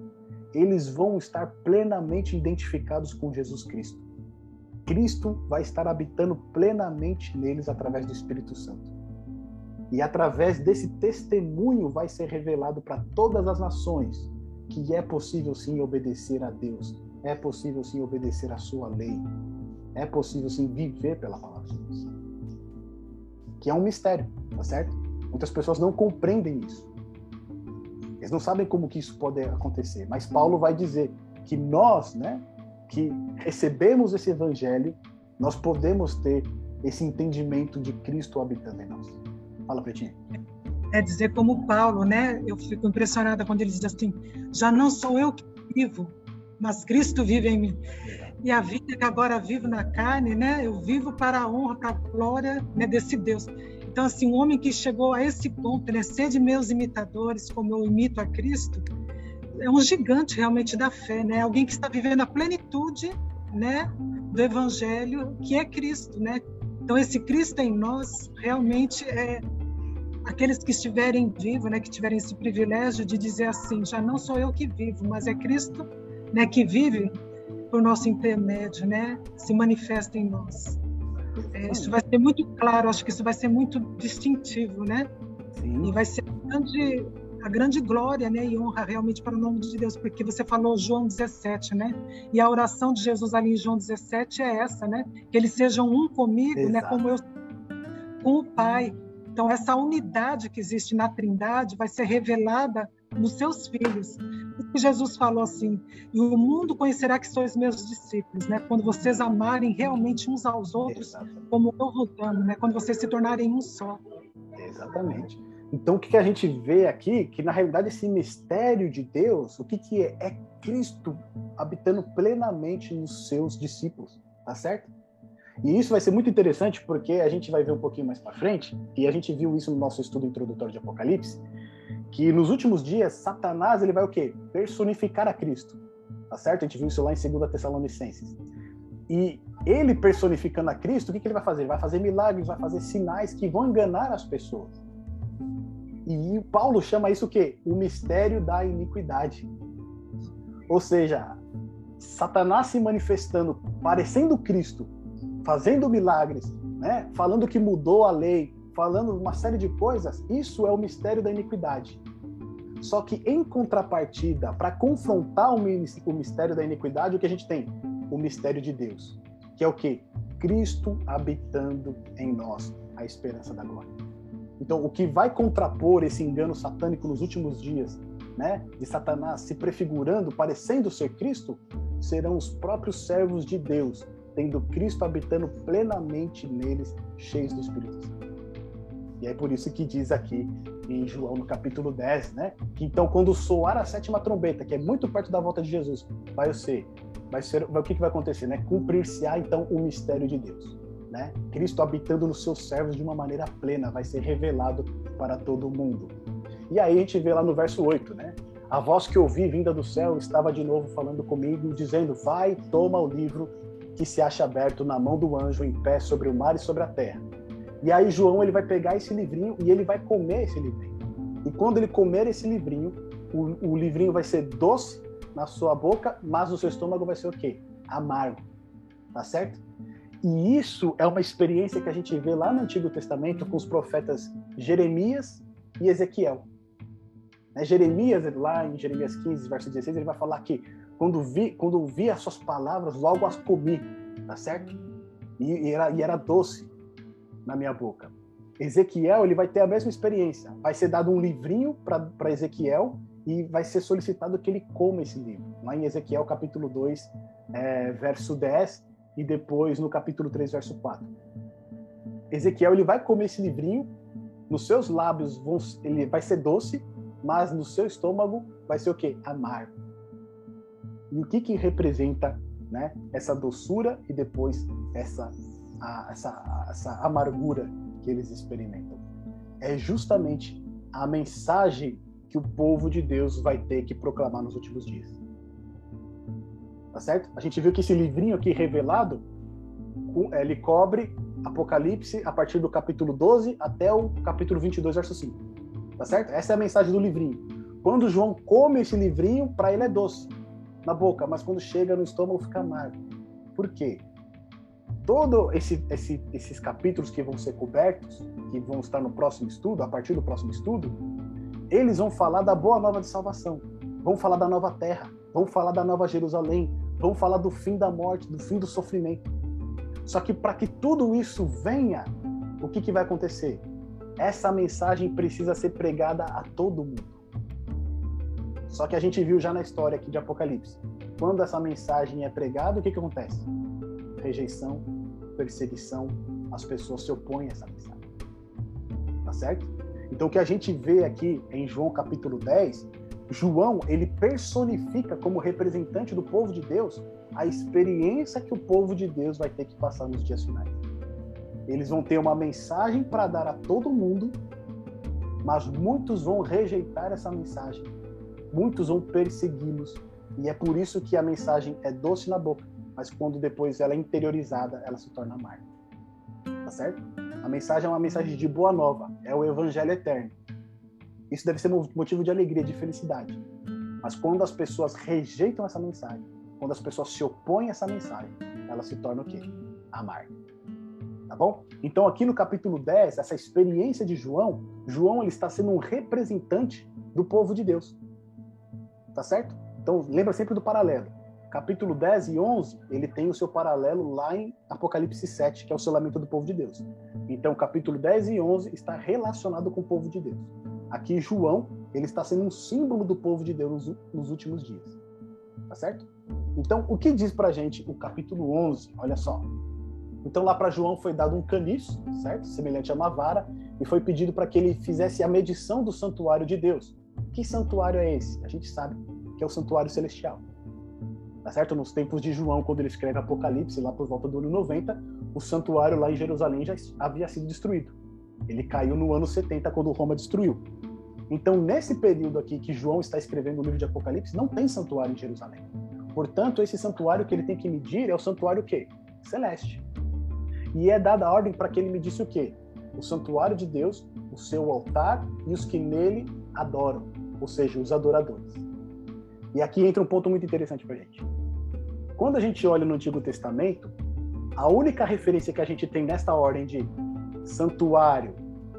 eles vão estar plenamente identificados com Jesus Cristo. Cristo vai estar habitando plenamente neles através do Espírito Santo. E através desse testemunho vai ser revelado para todas as nações que é possível sim obedecer a Deus, é possível sim obedecer a sua lei. É possível sim viver pela palavra de Deus. Que é um mistério, tá certo? Muitas pessoas não compreendem isso. Eles não sabem como que isso pode acontecer. Mas Paulo vai dizer que nós, né, que recebemos esse evangelho, nós podemos ter esse entendimento de Cristo habitando em nós. Fala, Pretinho. É dizer como Paulo, né? Eu fico impressionada quando ele diz assim: já não sou eu que vivo, mas Cristo vive em mim. E a vida que agora vivo na carne, né? Eu vivo para a honra, para a glória né, desse Deus. Então, assim, um homem que chegou a esse ponto, né, ser de meus imitadores, como eu imito a Cristo, é um gigante realmente da fé, né? Alguém que está vivendo a plenitude, né, do Evangelho, que é Cristo, né? Então, esse Cristo em nós realmente é aqueles que estiverem vivos, né, que tiverem esse privilégio de dizer assim, já não sou eu que vivo, mas é Cristo né, que vive por nosso intermédio, né, se manifesta em nós. É, isso vai ser muito claro, acho que isso vai ser muito distintivo, né? Sim. E vai ser a grande, a grande glória, né, e honra realmente para o nome de Deus, porque você falou João 17, né? E a oração de Jesus ali em João 17 é essa, né? Que eles sejam um comigo, Exato. né, como eu com o Pai. Então essa unidade que existe na Trindade vai ser revelada nos seus filhos. que Jesus falou assim: e o mundo conhecerá que sois meus discípulos, né? Quando vocês amarem realmente uns aos outros, Exatamente. como eu vos amo, né? Quando vocês se tornarem um só. Exatamente. Então, o que a gente vê aqui, que na realidade esse mistério de Deus, o que, que é? É Cristo habitando plenamente nos seus discípulos, tá certo? E isso vai ser muito interessante porque a gente vai ver um pouquinho mais para frente, e a gente viu isso no nosso estudo introdutório de Apocalipse, que nos últimos dias Satanás ele vai o quê? Personificar a Cristo. Tá certo? A gente viu isso lá em 2 Tessalonicenses. E ele personificando a Cristo, o que, que ele vai fazer? Ele vai fazer milagres, vai fazer sinais que vão enganar as pessoas. E Paulo chama isso o quê? O mistério da iniquidade. Ou seja, Satanás se manifestando, parecendo Cristo, fazendo milagres, né? falando que mudou a lei, falando uma série de coisas, isso é o mistério da iniquidade. Só que em contrapartida, para confrontar o mistério da iniquidade, o que a gente tem? O mistério de Deus, que é o que? Cristo habitando em nós, a esperança da glória. Então, o que vai contrapor esse engano satânico nos últimos dias né, de Satanás se prefigurando, parecendo ser Cristo, serão os próprios servos de Deus, tendo Cristo habitando plenamente neles, cheios do Espírito Santo. E é por isso que diz aqui em João, no capítulo 10, né? Que então, quando soar a sétima trombeta, que é muito perto da volta de Jesus, vai ser, vai ser, vai, o que, que vai acontecer, né? Cumprir-se-á então o mistério de Deus, né? Cristo habitando nos seus servos de uma maneira plena, vai ser revelado para todo mundo. E aí a gente vê lá no verso 8, né? A voz que ouvi vinda do céu estava de novo falando comigo, dizendo: Vai, toma o livro que se acha aberto na mão do anjo em pé sobre o mar e sobre a terra. E aí João ele vai pegar esse livrinho e ele vai comer esse livrinho. E quando ele comer esse livrinho, o, o livrinho vai ser doce na sua boca, mas o seu estômago vai ser o quê? Amargo. Tá certo? E isso é uma experiência que a gente vê lá no Antigo Testamento com os profetas Jeremias e Ezequiel. Né? Jeremias, lá em Jeremias 15, verso 16, ele vai falar que quando vi, quando vi as suas palavras, logo as comi, tá certo? E, e, era, e era doce na minha boca. Ezequiel ele vai ter a mesma experiência. Vai ser dado um livrinho para Ezequiel e vai ser solicitado que ele coma esse livro. Lá em Ezequiel capítulo 2, é, verso 10 e depois no capítulo 3, verso 4. Ezequiel ele vai comer esse livrinho, nos seus lábios vão, ele vai ser doce, mas no seu estômago vai ser o quê? Amargo. E o que que representa, né, essa doçura e depois essa a, essa, essa amargura que eles experimentam. É justamente a mensagem que o povo de Deus vai ter que proclamar nos últimos dias. Tá certo? A gente viu que esse livrinho aqui revelado, ele cobre Apocalipse a partir do capítulo 12 até o capítulo 22, verso 5. Tá certo? Essa é a mensagem do livrinho. Quando João come esse livrinho, para ele é doce na boca, mas quando chega no estômago fica amargo. Por quê? Todo esse, esse, esses capítulos que vão ser cobertos, que vão estar no próximo estudo, a partir do próximo estudo, eles vão falar da boa nova de salvação, vão falar da nova terra, vão falar da nova Jerusalém, vão falar do fim da morte, do fim do sofrimento. Só que para que tudo isso venha, o que, que vai acontecer? Essa mensagem precisa ser pregada a todo mundo. Só que a gente viu já na história aqui de Apocalipse. Quando essa mensagem é pregada, o que, que acontece? Rejeição, perseguição, as pessoas se opõem a essa mensagem. Tá certo? Então o que a gente vê aqui em João capítulo 10, João, ele personifica como representante do povo de Deus a experiência que o povo de Deus vai ter que passar nos dias finais. Eles vão ter uma mensagem para dar a todo mundo, mas muitos vão rejeitar essa mensagem. Muitos vão persegui-los. E é por isso que a mensagem é doce na boca, mas quando depois ela é interiorizada, ela se torna amarga. Tá certo? A mensagem é uma mensagem de boa nova, é o evangelho eterno. Isso deve ser motivo de alegria, de felicidade. Mas quando as pessoas rejeitam essa mensagem, quando as pessoas se opõem a essa mensagem, ela se torna o quê? Amarga. Tá bom? Então aqui no capítulo 10, essa experiência de João, João ele está sendo um representante do povo de Deus. Tá certo? Então lembra sempre do paralelo capítulo 10 e 11, ele tem o seu paralelo lá em Apocalipse 7, que é o selamento do povo de Deus. Então, capítulo 10 e 11 está relacionado com o povo de Deus. Aqui, João, ele está sendo um símbolo do povo de Deus nos, últimos dias. Tá certo? Então, o que diz pra gente o capítulo 11? Olha só. Então, lá para João foi dado um caniço, certo? Semelhante a uma vara, e foi pedido para que ele fizesse a medição do santuário de Deus. Que santuário é esse? A gente sabe que é o santuário celestial tá certo? Nos tempos de João, quando ele escreve Apocalipse, lá por volta do ano 90, o santuário lá em Jerusalém já havia sido destruído. Ele caiu no ano 70, quando Roma destruiu. Então, nesse período aqui que João está escrevendo o livro de Apocalipse, não tem santuário em Jerusalém. Portanto, esse santuário que ele tem que medir é o santuário quê? Celeste. E é dada a ordem para que ele medisse o quê? O santuário de Deus, o seu altar e os que nele adoram, ou seja, os adoradores. E aqui entra um ponto muito interessante para a gente. Quando a gente olha no Antigo Testamento, a única referência que a gente tem nesta ordem de santuário,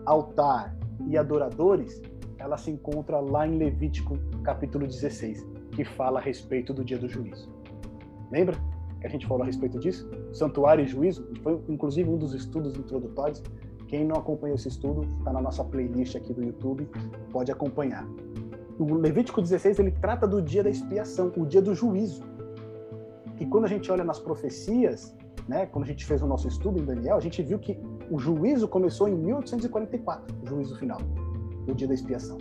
altar e adoradores, ela se encontra lá em Levítico capítulo 16, que fala a respeito do dia do juízo. Lembra que a gente falou a respeito disso? Santuário e juízo, foi inclusive um dos estudos introdutórios. Quem não acompanhou esse estudo, está na nossa playlist aqui do YouTube, pode acompanhar. O Levítico 16 ele trata do dia da expiação, o dia do juízo. E quando a gente olha nas profecias, né, quando a gente fez o nosso estudo em Daniel, a gente viu que o juízo começou em 1844, o juízo final, o dia da expiação.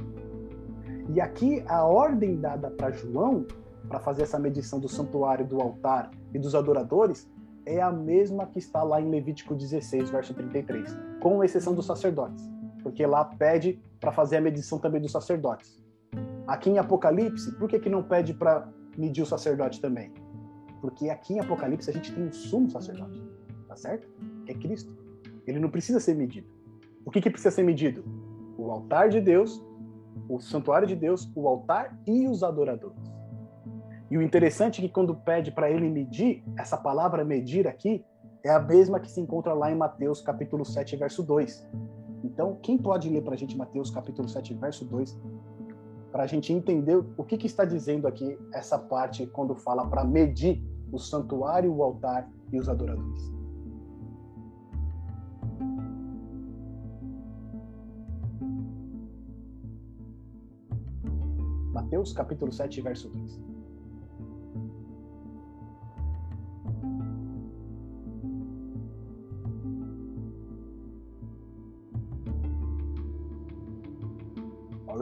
E aqui a ordem dada para João, para fazer essa medição do santuário, do altar e dos adoradores, é a mesma que está lá em Levítico 16, verso 33, com exceção dos sacerdotes, porque lá pede para fazer a medição também dos sacerdotes. Aqui em Apocalipse, por que, que não pede para medir o sacerdote também? Porque aqui em Apocalipse a gente tem um sumo sacerdote, tá certo? Que é Cristo. Ele não precisa ser medido. O que, que precisa ser medido? O altar de Deus, o santuário de Deus, o altar e os adoradores. E o interessante é que quando pede para ele medir, essa palavra medir aqui é a mesma que se encontra lá em Mateus capítulo 7, verso 2. Então, quem pode ler para a gente Mateus capítulo 7, verso 2, para a gente entender o que, que está dizendo aqui essa parte quando fala para medir o santuário, o altar e os adoradores. Mateus capítulo 7, verso 2.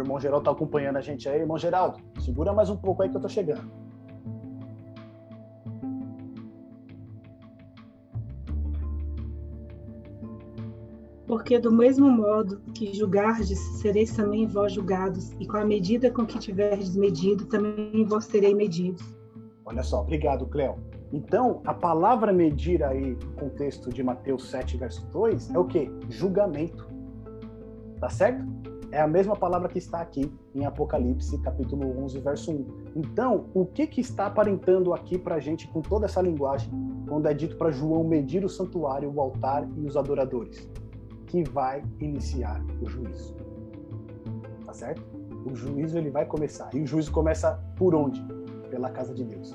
Irmão Geraldo está acompanhando a gente aí. Irmão Geraldo, segura mais um pouco aí que eu tô chegando. Porque do mesmo modo que julgardes, sereis também vós julgados, e com a medida com que tiverdes medido, também vós serei medidos. Olha só, obrigado, Cléo. Então, a palavra medir aí, no contexto de Mateus 7, verso 2, é o quê? Julgamento. Tá certo? É a mesma palavra que está aqui em Apocalipse, capítulo 11, verso 1. Então, o que, que está aparentando aqui para a gente com toda essa linguagem, quando é dito para João medir o santuário, o altar e os adoradores? Que vai iniciar o juízo. Tá certo? O juízo ele vai começar. E o juízo começa por onde? Pela casa de Deus.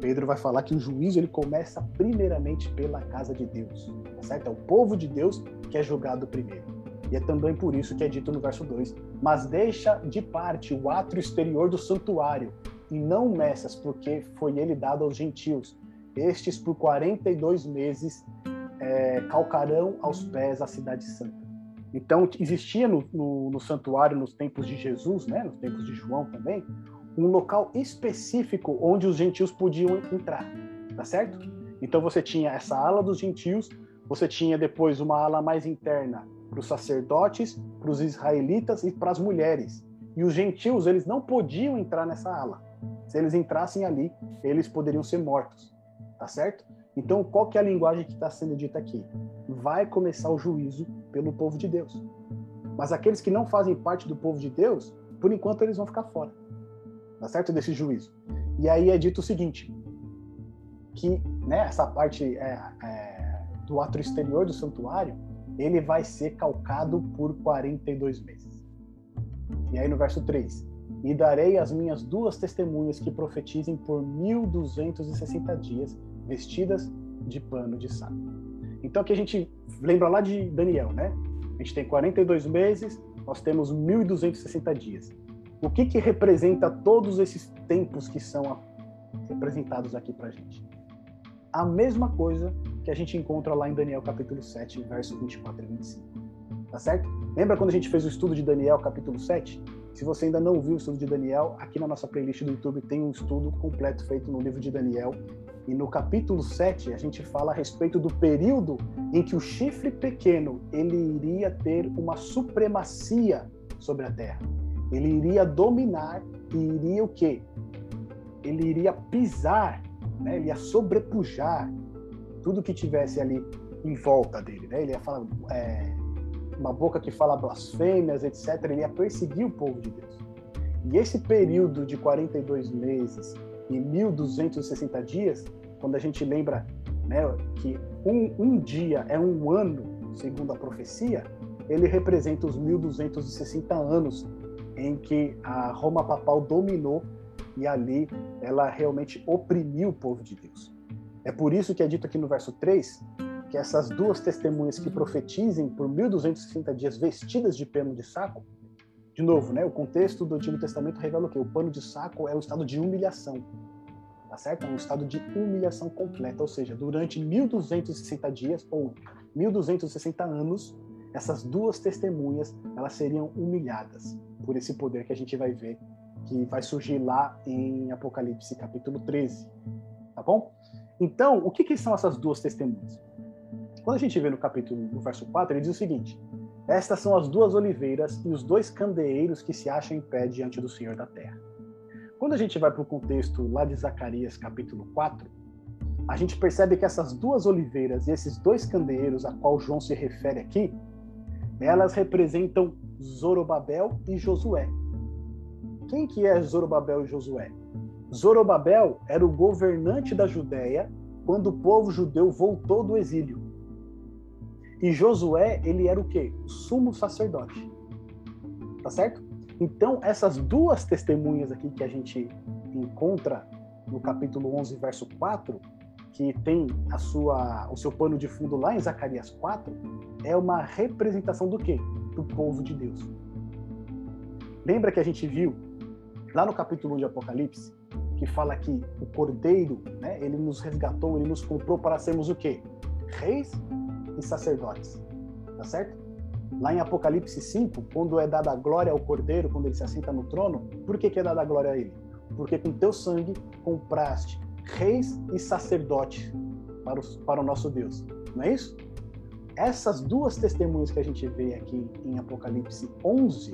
Pedro vai falar que o juízo ele começa primeiramente pela casa de Deus, tá certo? É o povo de Deus que é julgado primeiro. E é também por isso que é dito no verso 2: Mas deixa de parte o átrio exterior do santuário, e não meças, porque foi ele dado aos gentios. Estes, por 42 meses, é, calcarão aos pés a cidade santa. Então, existia no, no, no, santuário, nos tempos de Jesus, né, nos tempos de João também, um local específico onde os gentios podiam entrar, tá certo? Então, você tinha essa ala dos gentios, você tinha depois uma ala mais interna para os sacerdotes, para os israelitas e para as mulheres. E os gentios, eles não podiam entrar nessa ala. Se eles entrassem ali, eles poderiam ser mortos. Tá certo? Então, qual que é a linguagem que está sendo dita aqui? Vai começar o juízo pelo povo de Deus. Mas aqueles que não fazem parte do povo de Deus, por enquanto eles vão ficar fora. Tá certo? Desse juízo. E aí é dito o seguinte, que né, essa parte é, é, do ato exterior do santuário, ele vai ser calcado por 42 meses. E aí no verso 3: E darei as minhas duas testemunhas que profetizem por 1260 dias, vestidas de pano de saco. Então aqui a gente lembra lá de Daniel, né? A gente tem 42 meses, nós temos 1260 dias. O que que representa todos esses tempos que são representados aqui pra gente? A mesma coisa que a gente encontra lá em Daniel capítulo 7, versos 24 e 25. Tá certo? Lembra quando a gente fez o estudo de Daniel capítulo 7? Se você ainda não viu o estudo de Daniel, aqui na nossa playlist do YouTube tem um estudo completo feito no livro de Daniel. E no capítulo 7, a gente fala a respeito do período em que o chifre pequeno ele iria ter uma supremacia sobre a terra. Ele iria dominar e iria o quê? Ele iria pisar, né? ele ia sobrepujar, tudo que tivesse ali em volta dele, né? Ele ia falar é, uma boca que fala blasfêmias, etc. Ele ia perseguir o povo de Deus. E esse período de 42 meses e 1260 dias, quando a gente lembra né, que um, um dia é um ano, segundo a profecia, ele representa os 1260 anos em que a Roma papal dominou e ali ela realmente oprimiu o povo de Deus. É por isso que é dito aqui no verso 3 que essas duas testemunhas que profetizem por 1260 dias vestidas de pano de saco, De novo, né? O contexto do Antigo Testamento revela o quê? O pano de saco é o estado de humilhação. Tá certo? É um estado de humilhação completa, ou seja, durante 1260 dias ou 1260 anos, essas duas testemunhas, elas seriam humilhadas por esse poder que a gente vai ver que vai surgir lá em Apocalipse capítulo 13. Tá bom? Então, o que, que são essas duas testemunhas? Quando a gente vê no capítulo, no verso 4, ele diz o seguinte: Estas são as duas oliveiras e os dois candeeiros que se acham em pé diante do Senhor da terra. Quando a gente vai para o contexto lá de Zacarias, capítulo 4, a gente percebe que essas duas oliveiras e esses dois candeeiros a qual João se refere aqui, elas representam Zorobabel e Josué. Quem que é Zorobabel e Josué? Zorobabel era o governante da Judéia quando o povo judeu voltou do exílio. E Josué, ele era o quê? O sumo sacerdote. Tá certo? Então, essas duas testemunhas aqui que a gente encontra no capítulo 11, verso 4, que tem a sua, o seu pano de fundo lá em Zacarias 4, é uma representação do quê? Do povo de Deus. Lembra que a gente viu lá no capítulo 1 de Apocalipse que fala que o Cordeiro, né, ele nos resgatou, ele nos comprou para sermos o quê? Reis e sacerdotes. Tá certo? Lá em Apocalipse 5, quando é dada a glória ao Cordeiro, quando ele se assenta no trono, por que, que é dada a glória a ele? Porque com teu sangue compraste reis e sacerdotes para, para o nosso Deus. Não é isso? Essas duas testemunhas que a gente vê aqui em Apocalipse 11,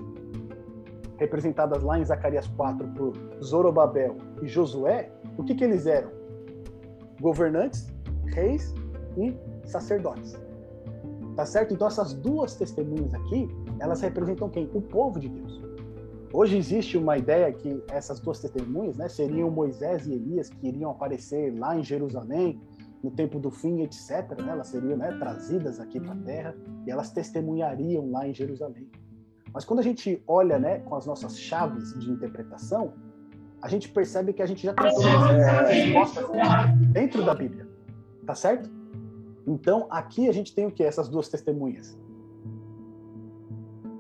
representadas lá em Zacarias 4 por Zorobabel e Josué, o que, que eles eram? Governantes, reis e sacerdotes. Tá certo? Então essas duas testemunhas aqui, elas representam quem? O povo de Deus. Hoje existe uma ideia que essas duas testemunhas, né, seriam Moisés e Elias que iriam aparecer lá em Jerusalém no tempo do fim, etc. Né? Elas seriam né, trazidas aqui para a Terra e elas testemunhariam lá em Jerusalém. Mas quando a gente olha, né, com as nossas chaves de interpretação, a gente percebe que a gente já tem todas as respostas dentro da Bíblia, tá certo? Então, aqui a gente tem o que? Essas duas testemunhas.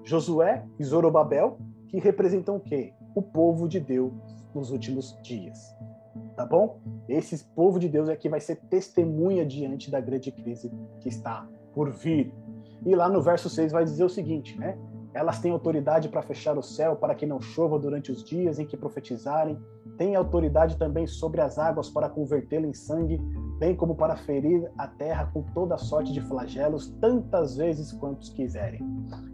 Josué e Zorobabel, que representam o quê? O povo de Deus nos últimos dias. Tá bom? Esse povo de Deus é que vai ser testemunha diante da grande crise que está por vir. E lá no verso 6 vai dizer o seguinte, né? Elas têm autoridade para fechar o céu para que não chova durante os dias em que profetizarem. Têm autoridade também sobre as águas para convertê-la em sangue, bem como para ferir a terra com toda sorte de flagelos, tantas vezes quantos quiserem.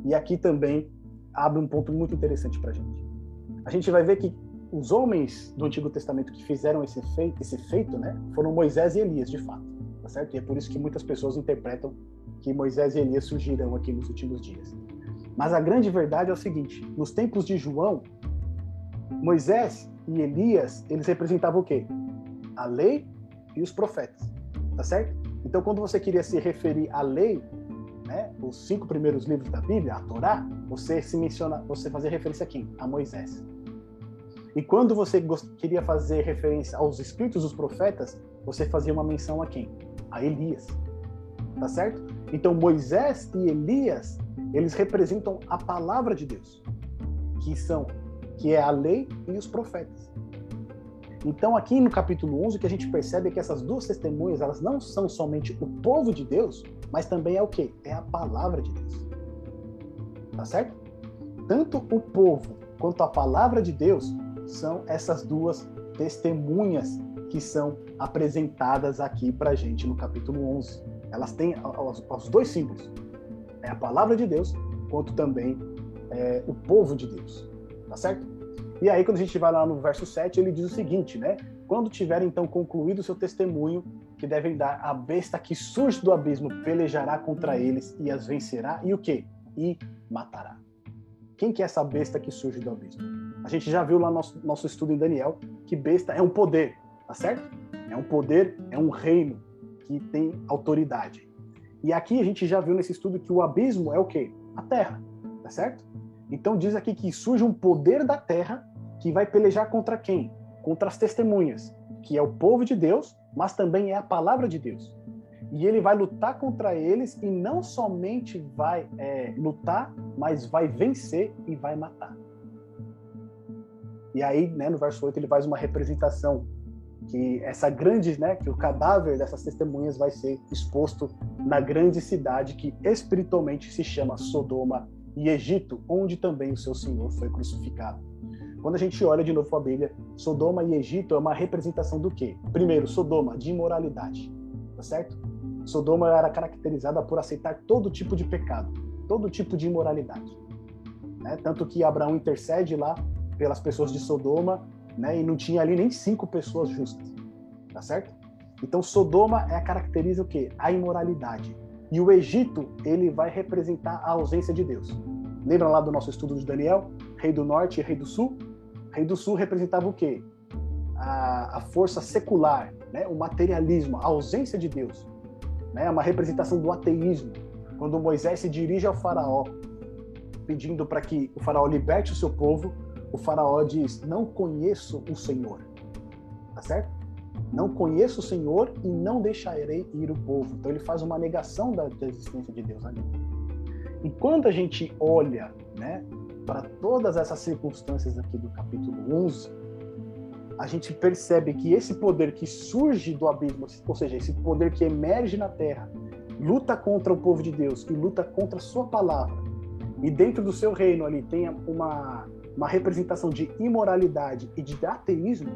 E aqui também abre um ponto muito interessante para a gente. A gente vai ver que os homens do Antigo Testamento que fizeram esse feito, esse feito, né, foram Moisés e Elias, de fato, tá certo? E é por isso que muitas pessoas interpretam que Moisés e Elias surgirão aqui nos últimos dias. Mas a grande verdade é o seguinte: nos tempos de João, Moisés e Elias, eles representavam o quê? A lei e os profetas, tá certo? Então, quando você queria se referir à lei, né, os cinco primeiros livros da Bíblia, a Torá, você se menciona, você fazia referência a quem? A Moisés. E quando você queria fazer referência aos escritos dos profetas, você fazia uma menção a quem? A Elias. Tá certo? Então Moisés e Elias, eles representam a palavra de Deus, que são que é a lei e os profetas. Então, aqui no capítulo 11, o que a gente percebe é que essas duas testemunhas, elas não são somente o povo de Deus, mas também é o quê? É a palavra de Deus. Tá certo? Tanto o povo quanto a palavra de Deus são essas duas testemunhas que são apresentadas aqui para gente no capítulo 11. Elas têm os, dois símbolos: é a palavra de Deus, quanto também é, o povo de Deus. Tá certo? E aí, quando a gente vai lá no verso 7, ele diz o seguinte, né? Quando tiver então concluído o seu testemunho, que devem dar, a besta que surge do abismo pelejará contra eles e as vencerá, e o quê? E matará. Quem que é essa besta que surge do abismo? A gente já viu lá no nosso, nosso estudo em Daniel que besta é um poder, tá certo? É um poder, é um reino que tem autoridade. E aqui a gente já viu nesse estudo que o abismo é o quê? A terra, tá certo? Então diz aqui que surge um poder da terra que vai pelejar contra quem? Contra as testemunhas, que é o povo de Deus, mas também é a palavra de Deus. E ele vai lutar contra eles e não somente vai é, lutar, mas vai vencer e vai matar. E aí, né, no verso 8, ele faz uma representação que essa grande, né, que o cadáver dessas testemunhas vai ser exposto na grande cidade que espiritualmente se chama Sodoma e Egito, onde também o seu Senhor foi crucificado. Quando a gente olha de novo a Bíblia, Sodoma e Egito é uma representação do quê? Primeiro, Sodoma, de imoralidade, tá certo? Sodoma era caracterizada por aceitar todo tipo de pecado, todo tipo de imoralidade. Né? Tanto que Abraão intercede lá pelas pessoas de Sodoma, né? e não tinha ali nem cinco pessoas justas, tá certo? Então Sodoma é caracteriza o quê? A imoralidade. E o Egito, ele vai representar a ausência de Deus. Lembra lá do nosso estudo de Daniel? Rei do Norte e Rei do Sul? Rei do Sul representava o quê? A, a força secular, né? o materialismo, a ausência de Deus. Né? É uma representação do ateísmo. Quando Moisés se dirige ao faraó, pedindo para que o faraó liberte o seu povo, o faraó diz: Não conheço o Senhor. Tá certo? Não conheço o Senhor e não deixarei ir o povo. Então ele faz uma negação da, da existência de Deus ali. E quando a gente olha né, para todas essas circunstâncias aqui do capítulo 11, a gente percebe que esse poder que surge do abismo, ou seja, esse poder que emerge na terra, luta contra o povo de Deus e luta contra a sua palavra, e dentro do seu reino ali tem uma, uma representação de imoralidade e de ateísmo,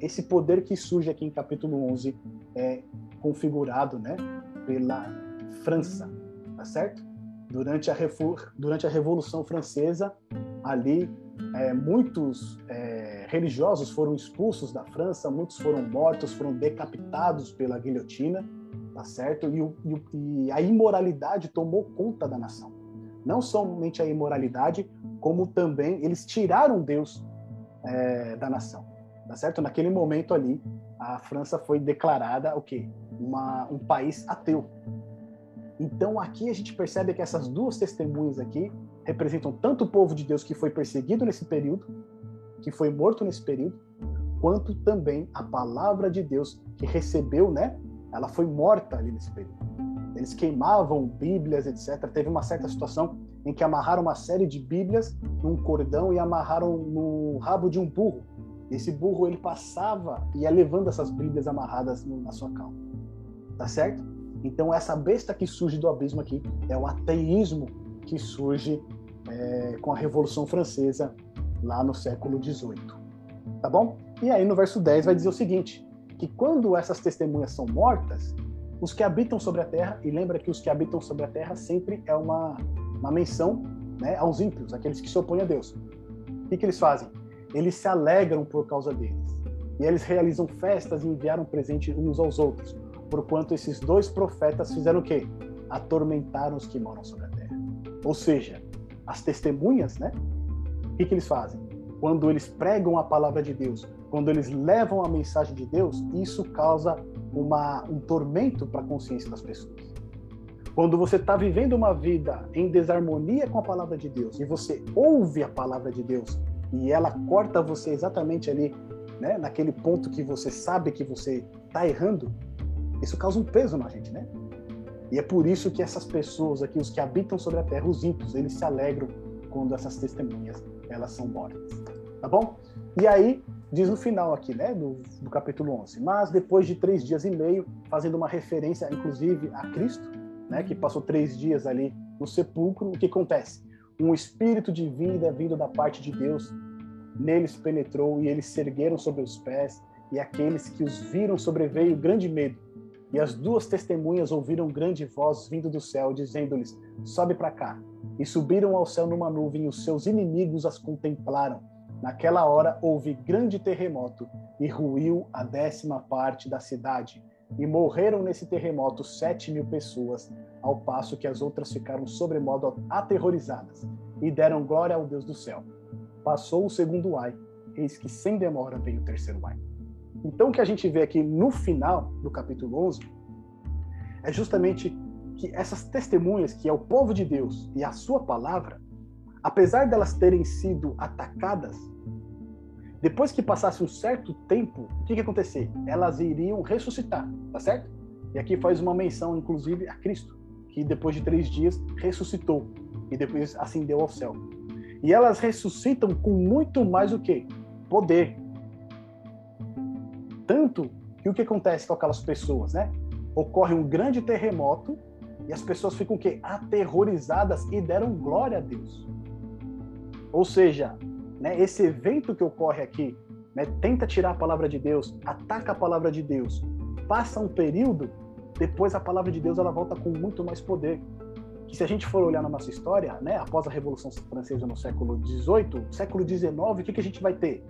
esse poder que surge aqui em capítulo 11 é configurado né, pela França, tá certo? Durante a, durante a Revolução Francesa, ali, é, muitos é, religiosos foram expulsos da França, muitos foram mortos, foram decapitados pela guilhotina, tá certo? E, o, e, a imoralidade tomou conta da nação. Não somente a imoralidade, como também eles tiraram Deus é, da nação, tá certo? Naquele momento ali, a França foi declarada o quê? Uma, um país ateu, então aqui a gente percebe que essas duas testemunhas aqui representam tanto o povo de Deus que foi perseguido nesse período, que foi morto nesse período, quanto também a palavra de Deus que recebeu, né? Ela foi morta ali nesse período. Eles queimavam Bíblias, etc. Teve uma certa situação em que amarraram uma série de Bíblias num cordão e amarraram no rabo de um burro. Esse burro ele passava e ia levando essas Bíblias amarradas na sua calma. Tá certo? Então, essa besta que surge do abismo aqui é o ateísmo que surge é, com a Revolução Francesa lá no século XVIII. Tá bom? E aí, no verso 10, vai dizer o seguinte: que quando essas testemunhas são mortas, os que habitam sobre a terra, e lembra que os que habitam sobre a terra sempre é uma, uma menção né, aos ímpios, aqueles que se opõem a Deus. O que, que eles fazem? Eles se alegram por causa deles. E eles realizam festas e enviaram presente uns aos outros porquanto esses dois profetas fizeram o quê? Atormentaram os que moram sobre a terra. Ou seja, as testemunhas, né? O que, que eles fazem? Quando eles pregam a palavra de Deus, quando eles levam a mensagem de Deus, isso causa uma, um tormento para a consciência das pessoas. Quando você está vivendo uma vida em desarmonia com a palavra de Deus e você ouve a palavra de Deus e ela corta você exatamente ali, né, naquele ponto que você sabe que você está errando, isso causa um peso na gente, né? E é por isso que essas pessoas aqui, os que habitam sobre a terra, os ímpios, eles se alegram quando essas testemunhas elas são mortas. Tá bom? E aí, diz no final aqui, né, do, do capítulo 11. Mas depois de três dias e meio, fazendo uma referência, inclusive, a Cristo, né, que passou três dias ali no sepulcro, o que acontece? Um espírito de vida vindo da parte de Deus neles penetrou e eles se ergueram sobre os pés, e aqueles que os viram sobreveio grande medo e as duas testemunhas ouviram grande voz vindo do céu, dizendo-lhes: Sobe para cá. E subiram ao céu numa nuvem, e os seus inimigos as contemplaram. Naquela hora houve grande terremoto, e ruiu a décima parte da cidade. E morreram nesse terremoto sete mil pessoas, ao passo que as outras ficaram sobremodo aterrorizadas, e deram glória ao Deus do céu. Passou o segundo ai, eis que sem demora veio o terceiro ai. Então, o que a gente vê aqui no final do capítulo 11 é justamente que essas testemunhas, que é o povo de Deus e a sua palavra, apesar delas terem sido atacadas, depois que passasse um certo tempo, o que, que ia acontecer? Elas iriam ressuscitar, tá certo? E aqui faz uma menção, inclusive, a Cristo, que depois de três dias ressuscitou e depois ascendeu ao céu. E elas ressuscitam com muito mais o que? Poder. Tanto que o que acontece com aquelas pessoas, né? Ocorre um grande terremoto e as pessoas ficam o quê? Aterrorizadas e deram glória a Deus. Ou seja, né, esse evento que ocorre aqui, né, tenta tirar a palavra de Deus, ataca a palavra de Deus, passa um período, depois a palavra de Deus ela volta com muito mais poder. Se a gente for olhar na nossa história, né, após a Revolução Francesa no século XVIII, século XIX, o que, que a gente vai ter?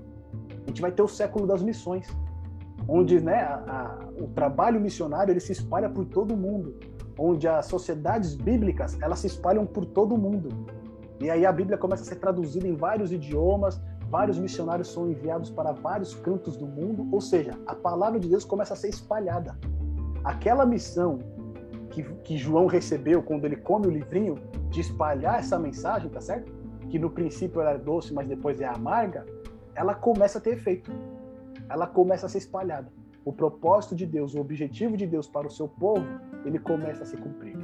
A gente vai ter o século das missões, onde né, a, a, o trabalho missionário ele se espalha por todo o mundo, onde as sociedades bíblicas elas se espalham por todo o mundo. E aí a Bíblia começa a ser traduzida em vários idiomas, vários missionários são enviados para vários cantos do mundo, ou seja, a palavra de Deus começa a ser espalhada. Aquela missão que, que João recebeu quando ele come o livrinho de espalhar essa mensagem, tá certo? Que no princípio era doce, mas depois é amarga, ela começa a ter efeito. Ela começa a ser espalhada. O propósito de Deus, o objetivo de Deus para o seu povo, ele começa a se cumprir.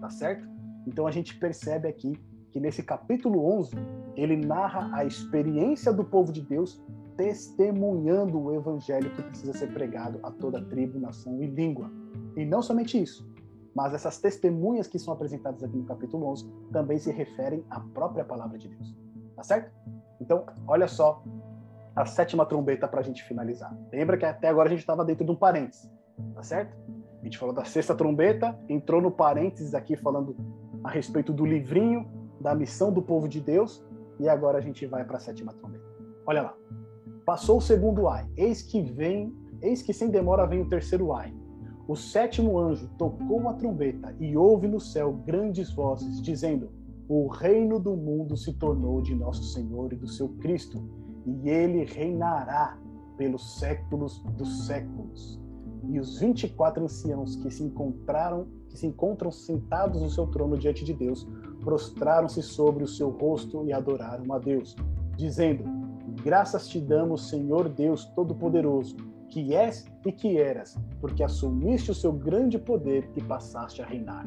Tá certo? Então a gente percebe aqui que nesse capítulo 11, ele narra a experiência do povo de Deus testemunhando o evangelho que precisa ser pregado a toda tribo, nação e língua. E não somente isso, mas essas testemunhas que são apresentadas aqui no capítulo 11 também se referem à própria palavra de Deus. Tá certo? Então, olha só a sétima trombeta para a gente finalizar. Lembra que até agora a gente estava dentro de um parênteses, tá certo? A gente falou da sexta trombeta, entrou no parênteses aqui falando a respeito do livrinho da missão do povo de Deus, e agora a gente vai para a sétima trombeta. Olha lá. Passou o segundo ai, eis que vem, eis que sem demora vem o terceiro ai. O sétimo anjo tocou a trombeta e houve no céu grandes vozes, dizendo: O reino do mundo se tornou de nosso Senhor e do seu Cristo, e ele reinará pelos séculos dos séculos. E os vinte e quatro anciãos que se encontraram, que se encontram sentados no seu trono diante de Deus, prostraram-se sobre o seu rosto e adoraram a Deus, dizendo: Graças te damos, Senhor Deus Todo-Poderoso, que és e que eras, porque assumiste o seu grande poder e passaste a reinar.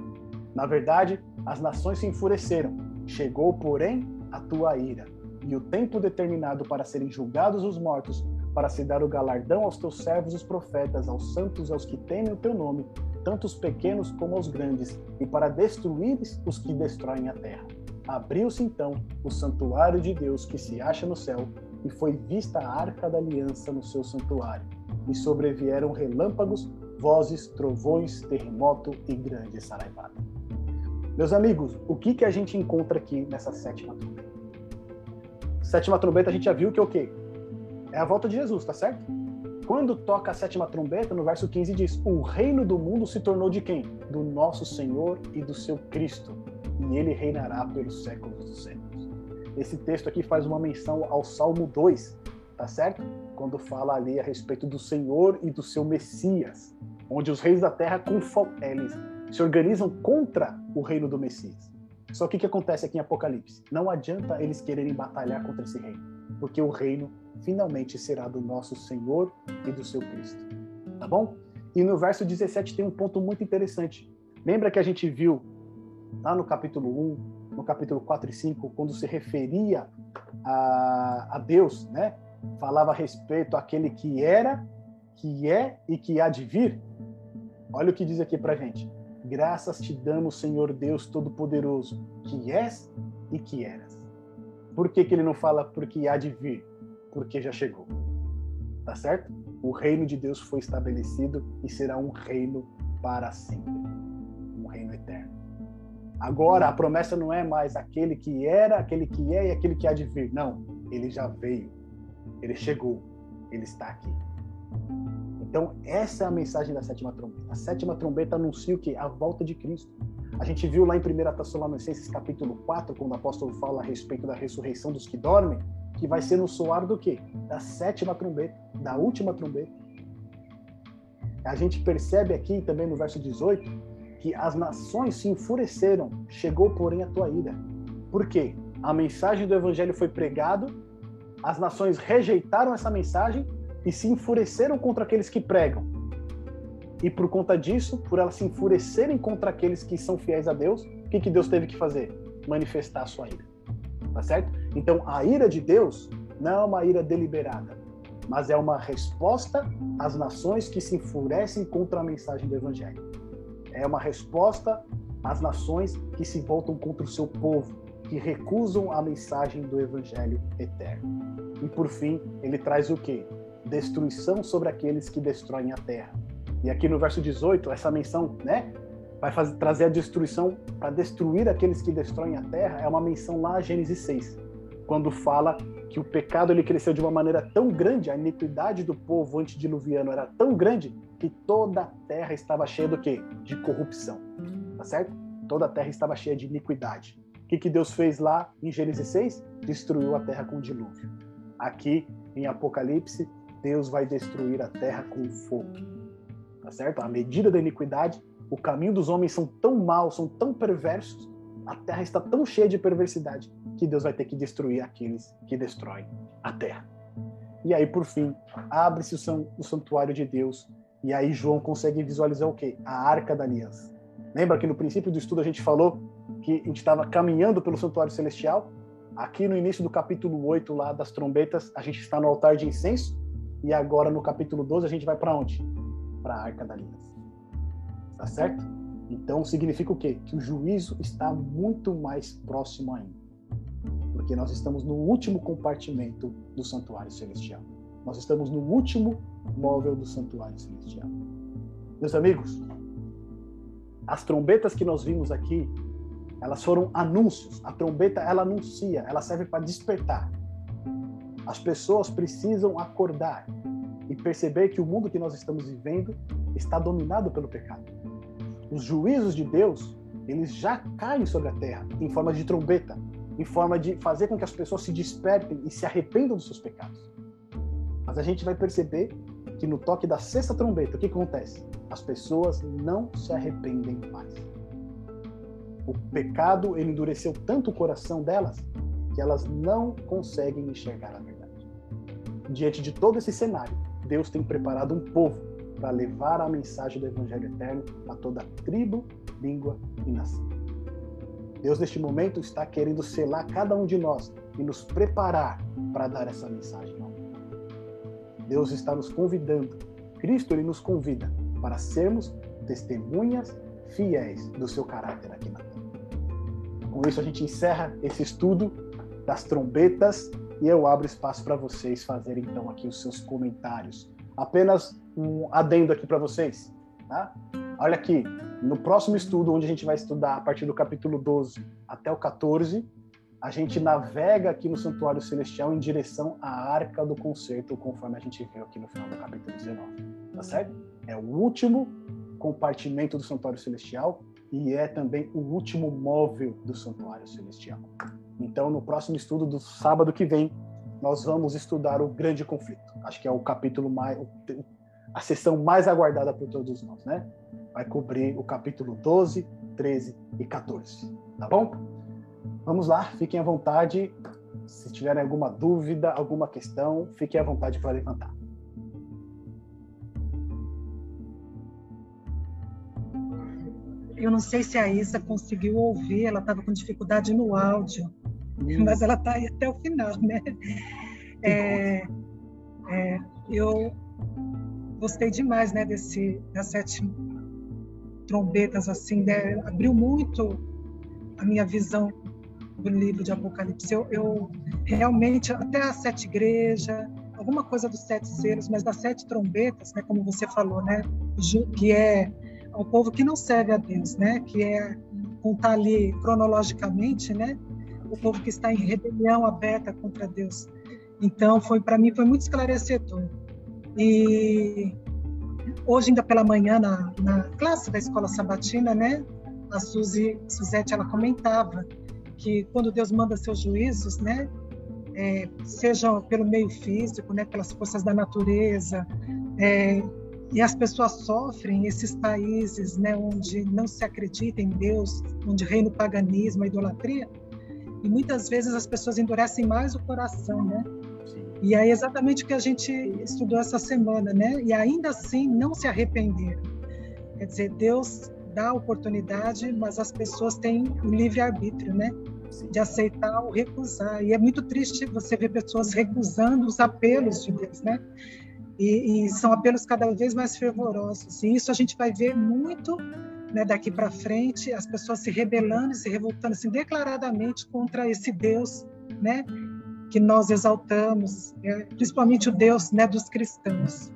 Na verdade, as nações se enfureceram, chegou, porém, a tua ira, e o tempo determinado para serem julgados os mortos, para se dar o galardão aos teus servos os profetas, aos santos e aos que temem o teu nome, tanto os pequenos como os grandes, e para destruir os que destroem a terra. Abriu-se então o santuário de Deus que se acha no céu, e foi vista a arca da aliança no seu santuário. E sobrevieram relâmpagos, vozes, trovões, terremoto e grande saraivada. Meus amigos, o que, que a gente encontra aqui nessa sétima trombeta? Sétima trombeta a gente já viu que é o quê? É a volta de Jesus, tá certo? Quando toca a sétima trombeta, no verso 15 diz: O reino do mundo se tornou de quem? Do nosso Senhor e do seu Cristo, e ele reinará pelos séculos dos séculos. Esse texto aqui faz uma menção ao Salmo 2, tá certo? Quando fala ali a respeito do Senhor e do seu Messias, onde os reis da terra eles se organizam contra o reino do Messias. Só que o que acontece aqui em Apocalipse? Não adianta eles quererem batalhar contra esse reino, porque o reino finalmente será do nosso Senhor e do seu Cristo. Tá bom? E no verso 17 tem um ponto muito interessante. Lembra que a gente viu lá no capítulo 1, no capítulo 4 e 5, quando se referia a, a Deus, né? Falava a respeito àquele que era, que é e que há de vir. Olha o que diz aqui pra gente. Graças te damos, Senhor Deus Todo-Poderoso, que és e que eras. Por que, que ele não fala porque há de vir? porque já chegou. Tá certo? O reino de Deus foi estabelecido e será um reino para sempre. Um reino eterno. Agora, a promessa não é mais aquele que era, aquele que é e aquele que há de vir. Não. Ele já veio. Ele chegou. Ele está aqui. Então, essa é a mensagem da sétima trombeta. A sétima trombeta anuncia o quê? A volta de Cristo. A gente viu lá em 1 Tessalonicenses capítulo 4, quando o apóstolo fala a respeito da ressurreição dos que dormem, que vai ser no soar do quê? Da sétima trombeta, da última trombeta. A gente percebe aqui também no verso 18 que as nações se enfureceram, chegou porém a tua ira. Por quê? A mensagem do evangelho foi pregado, as nações rejeitaram essa mensagem e se enfureceram contra aqueles que pregam. E por conta disso, por elas se enfurecerem contra aqueles que são fiéis a Deus, o que, que Deus teve que fazer? Manifestar a sua ira. Tá certo? Então, a ira de Deus não é uma ira deliberada, mas é uma resposta às nações que se enfurecem contra a mensagem do Evangelho. É uma resposta às nações que se voltam contra o seu povo, que recusam a mensagem do Evangelho eterno. E por fim, ele traz o quê? Destruição sobre aqueles que destroem a terra. E aqui no verso 18, essa menção, né? Vai fazer, trazer a destruição para destruir aqueles que destroem a terra, é uma menção lá a Gênesis 6, quando fala que o pecado ele cresceu de uma maneira tão grande, a iniquidade do povo antediluviano era tão grande que toda a terra estava cheia do quê? De corrupção. Tá certo? Toda a terra estava cheia de iniquidade. O que, que Deus fez lá em Gênesis 6? Destruiu a terra com dilúvio. Aqui em Apocalipse, Deus vai destruir a terra com fogo. Tá certo? A medida da iniquidade, o caminho dos homens são tão maus, são tão perversos, a terra está tão cheia de perversidade que Deus vai ter que destruir aqueles que destroem a terra. E aí, por fim, abre-se o santuário de Deus e aí João consegue visualizar o quê? A arca da aliança. Lembra que no princípio do estudo a gente falou que a gente estava caminhando pelo santuário celestial Aqui no início do capítulo 8 lá das trombetas, a gente está no altar de incenso e agora no capítulo 12 a gente vai para onde? Para a Arca da Aliança. Tá certo? Então significa o quê? Que o juízo está muito mais próximo ainda. Porque nós estamos no último compartimento do santuário celestial. Nós estamos no último móvel do santuário celestial. Meus amigos, as trombetas que nós vimos aqui elas foram anúncios. A trombeta, ela anuncia, ela serve para despertar. As pessoas precisam acordar e perceber que o mundo que nós estamos vivendo está dominado pelo pecado. Os juízos de Deus, eles já caem sobre a terra em forma de trombeta, em forma de fazer com que as pessoas se despertem e se arrependam dos seus pecados. Mas a gente vai perceber que no toque da sexta trombeta, o que acontece? As pessoas não se arrependem mais. O pecado ele endureceu tanto o coração delas que elas não conseguem enxergar a verdade. Diante de todo esse cenário, Deus tem preparado um povo para levar a mensagem do Evangelho eterno a toda tribo, língua e nação. Deus, neste momento, está querendo selar cada um de nós e nos preparar para dar essa mensagem. Deus está nos convidando, Cristo ele nos convida para sermos testemunhas fiéis do seu caráter aqui na terra. Com isso, a gente encerra esse estudo das trombetas e eu abro espaço para vocês fazerem então aqui os seus comentários. Apenas um adendo aqui para vocês. Tá? Olha aqui, no próximo estudo, onde a gente vai estudar a partir do capítulo 12 até o 14, a gente navega aqui no Santuário Celestial em direção à Arca do Concerto, conforme a gente viu aqui no final do capítulo 19. Tá certo? É o último compartimento do Santuário Celestial e é também o último móvel do santuário celestial. Então, no próximo estudo do sábado que vem, nós vamos estudar o grande conflito. Acho que é o capítulo mais a sessão mais aguardada por todos nós, né? Vai cobrir o capítulo 12, 13 e 14, tá bom? Vamos lá, fiquem à vontade. Se tiverem alguma dúvida, alguma questão, fiquem à vontade para levantar. Eu não sei se a Isa conseguiu ouvir, ela estava com dificuldade no áudio. Mas ela está aí até o final, né? É, é, eu gostei demais, né, desse das sete trombetas assim, né? Abriu muito a minha visão do livro de Apocalipse. Eu, eu realmente até as sete igrejas, alguma coisa dos sete selos, mas das sete trombetas, né, como você falou, né, que é ao povo que não serve a Deus, né? Que é contar ali cronologicamente, né? O povo que está em rebelião aberta contra Deus. Então, foi para mim foi muito esclarecedor. E hoje ainda pela manhã na, na classe da escola sabatina, né? A Suzy, Suzete ela comentava que quando Deus manda seus juízos, né? É, sejam pelo meio físico, né? Pelas forças da natureza, é, e as pessoas sofrem esses países né, onde não se acredita em Deus, onde reina o paganismo, a idolatria, e muitas vezes as pessoas endurecem mais o coração, né? E aí é exatamente o que a gente estudou essa semana, né? E ainda assim não se arrependeram. Quer dizer, Deus dá a oportunidade, mas as pessoas têm o livre-arbítrio, né? De aceitar ou recusar. E é muito triste você ver pessoas recusando os apelos de Deus, né? E, e são apelos cada vez mais fervorosos. E isso a gente vai ver muito né, daqui para frente, as pessoas se rebelando e se revoltando assim, declaradamente contra esse Deus né, que nós exaltamos, é, principalmente o Deus né, dos cristãos.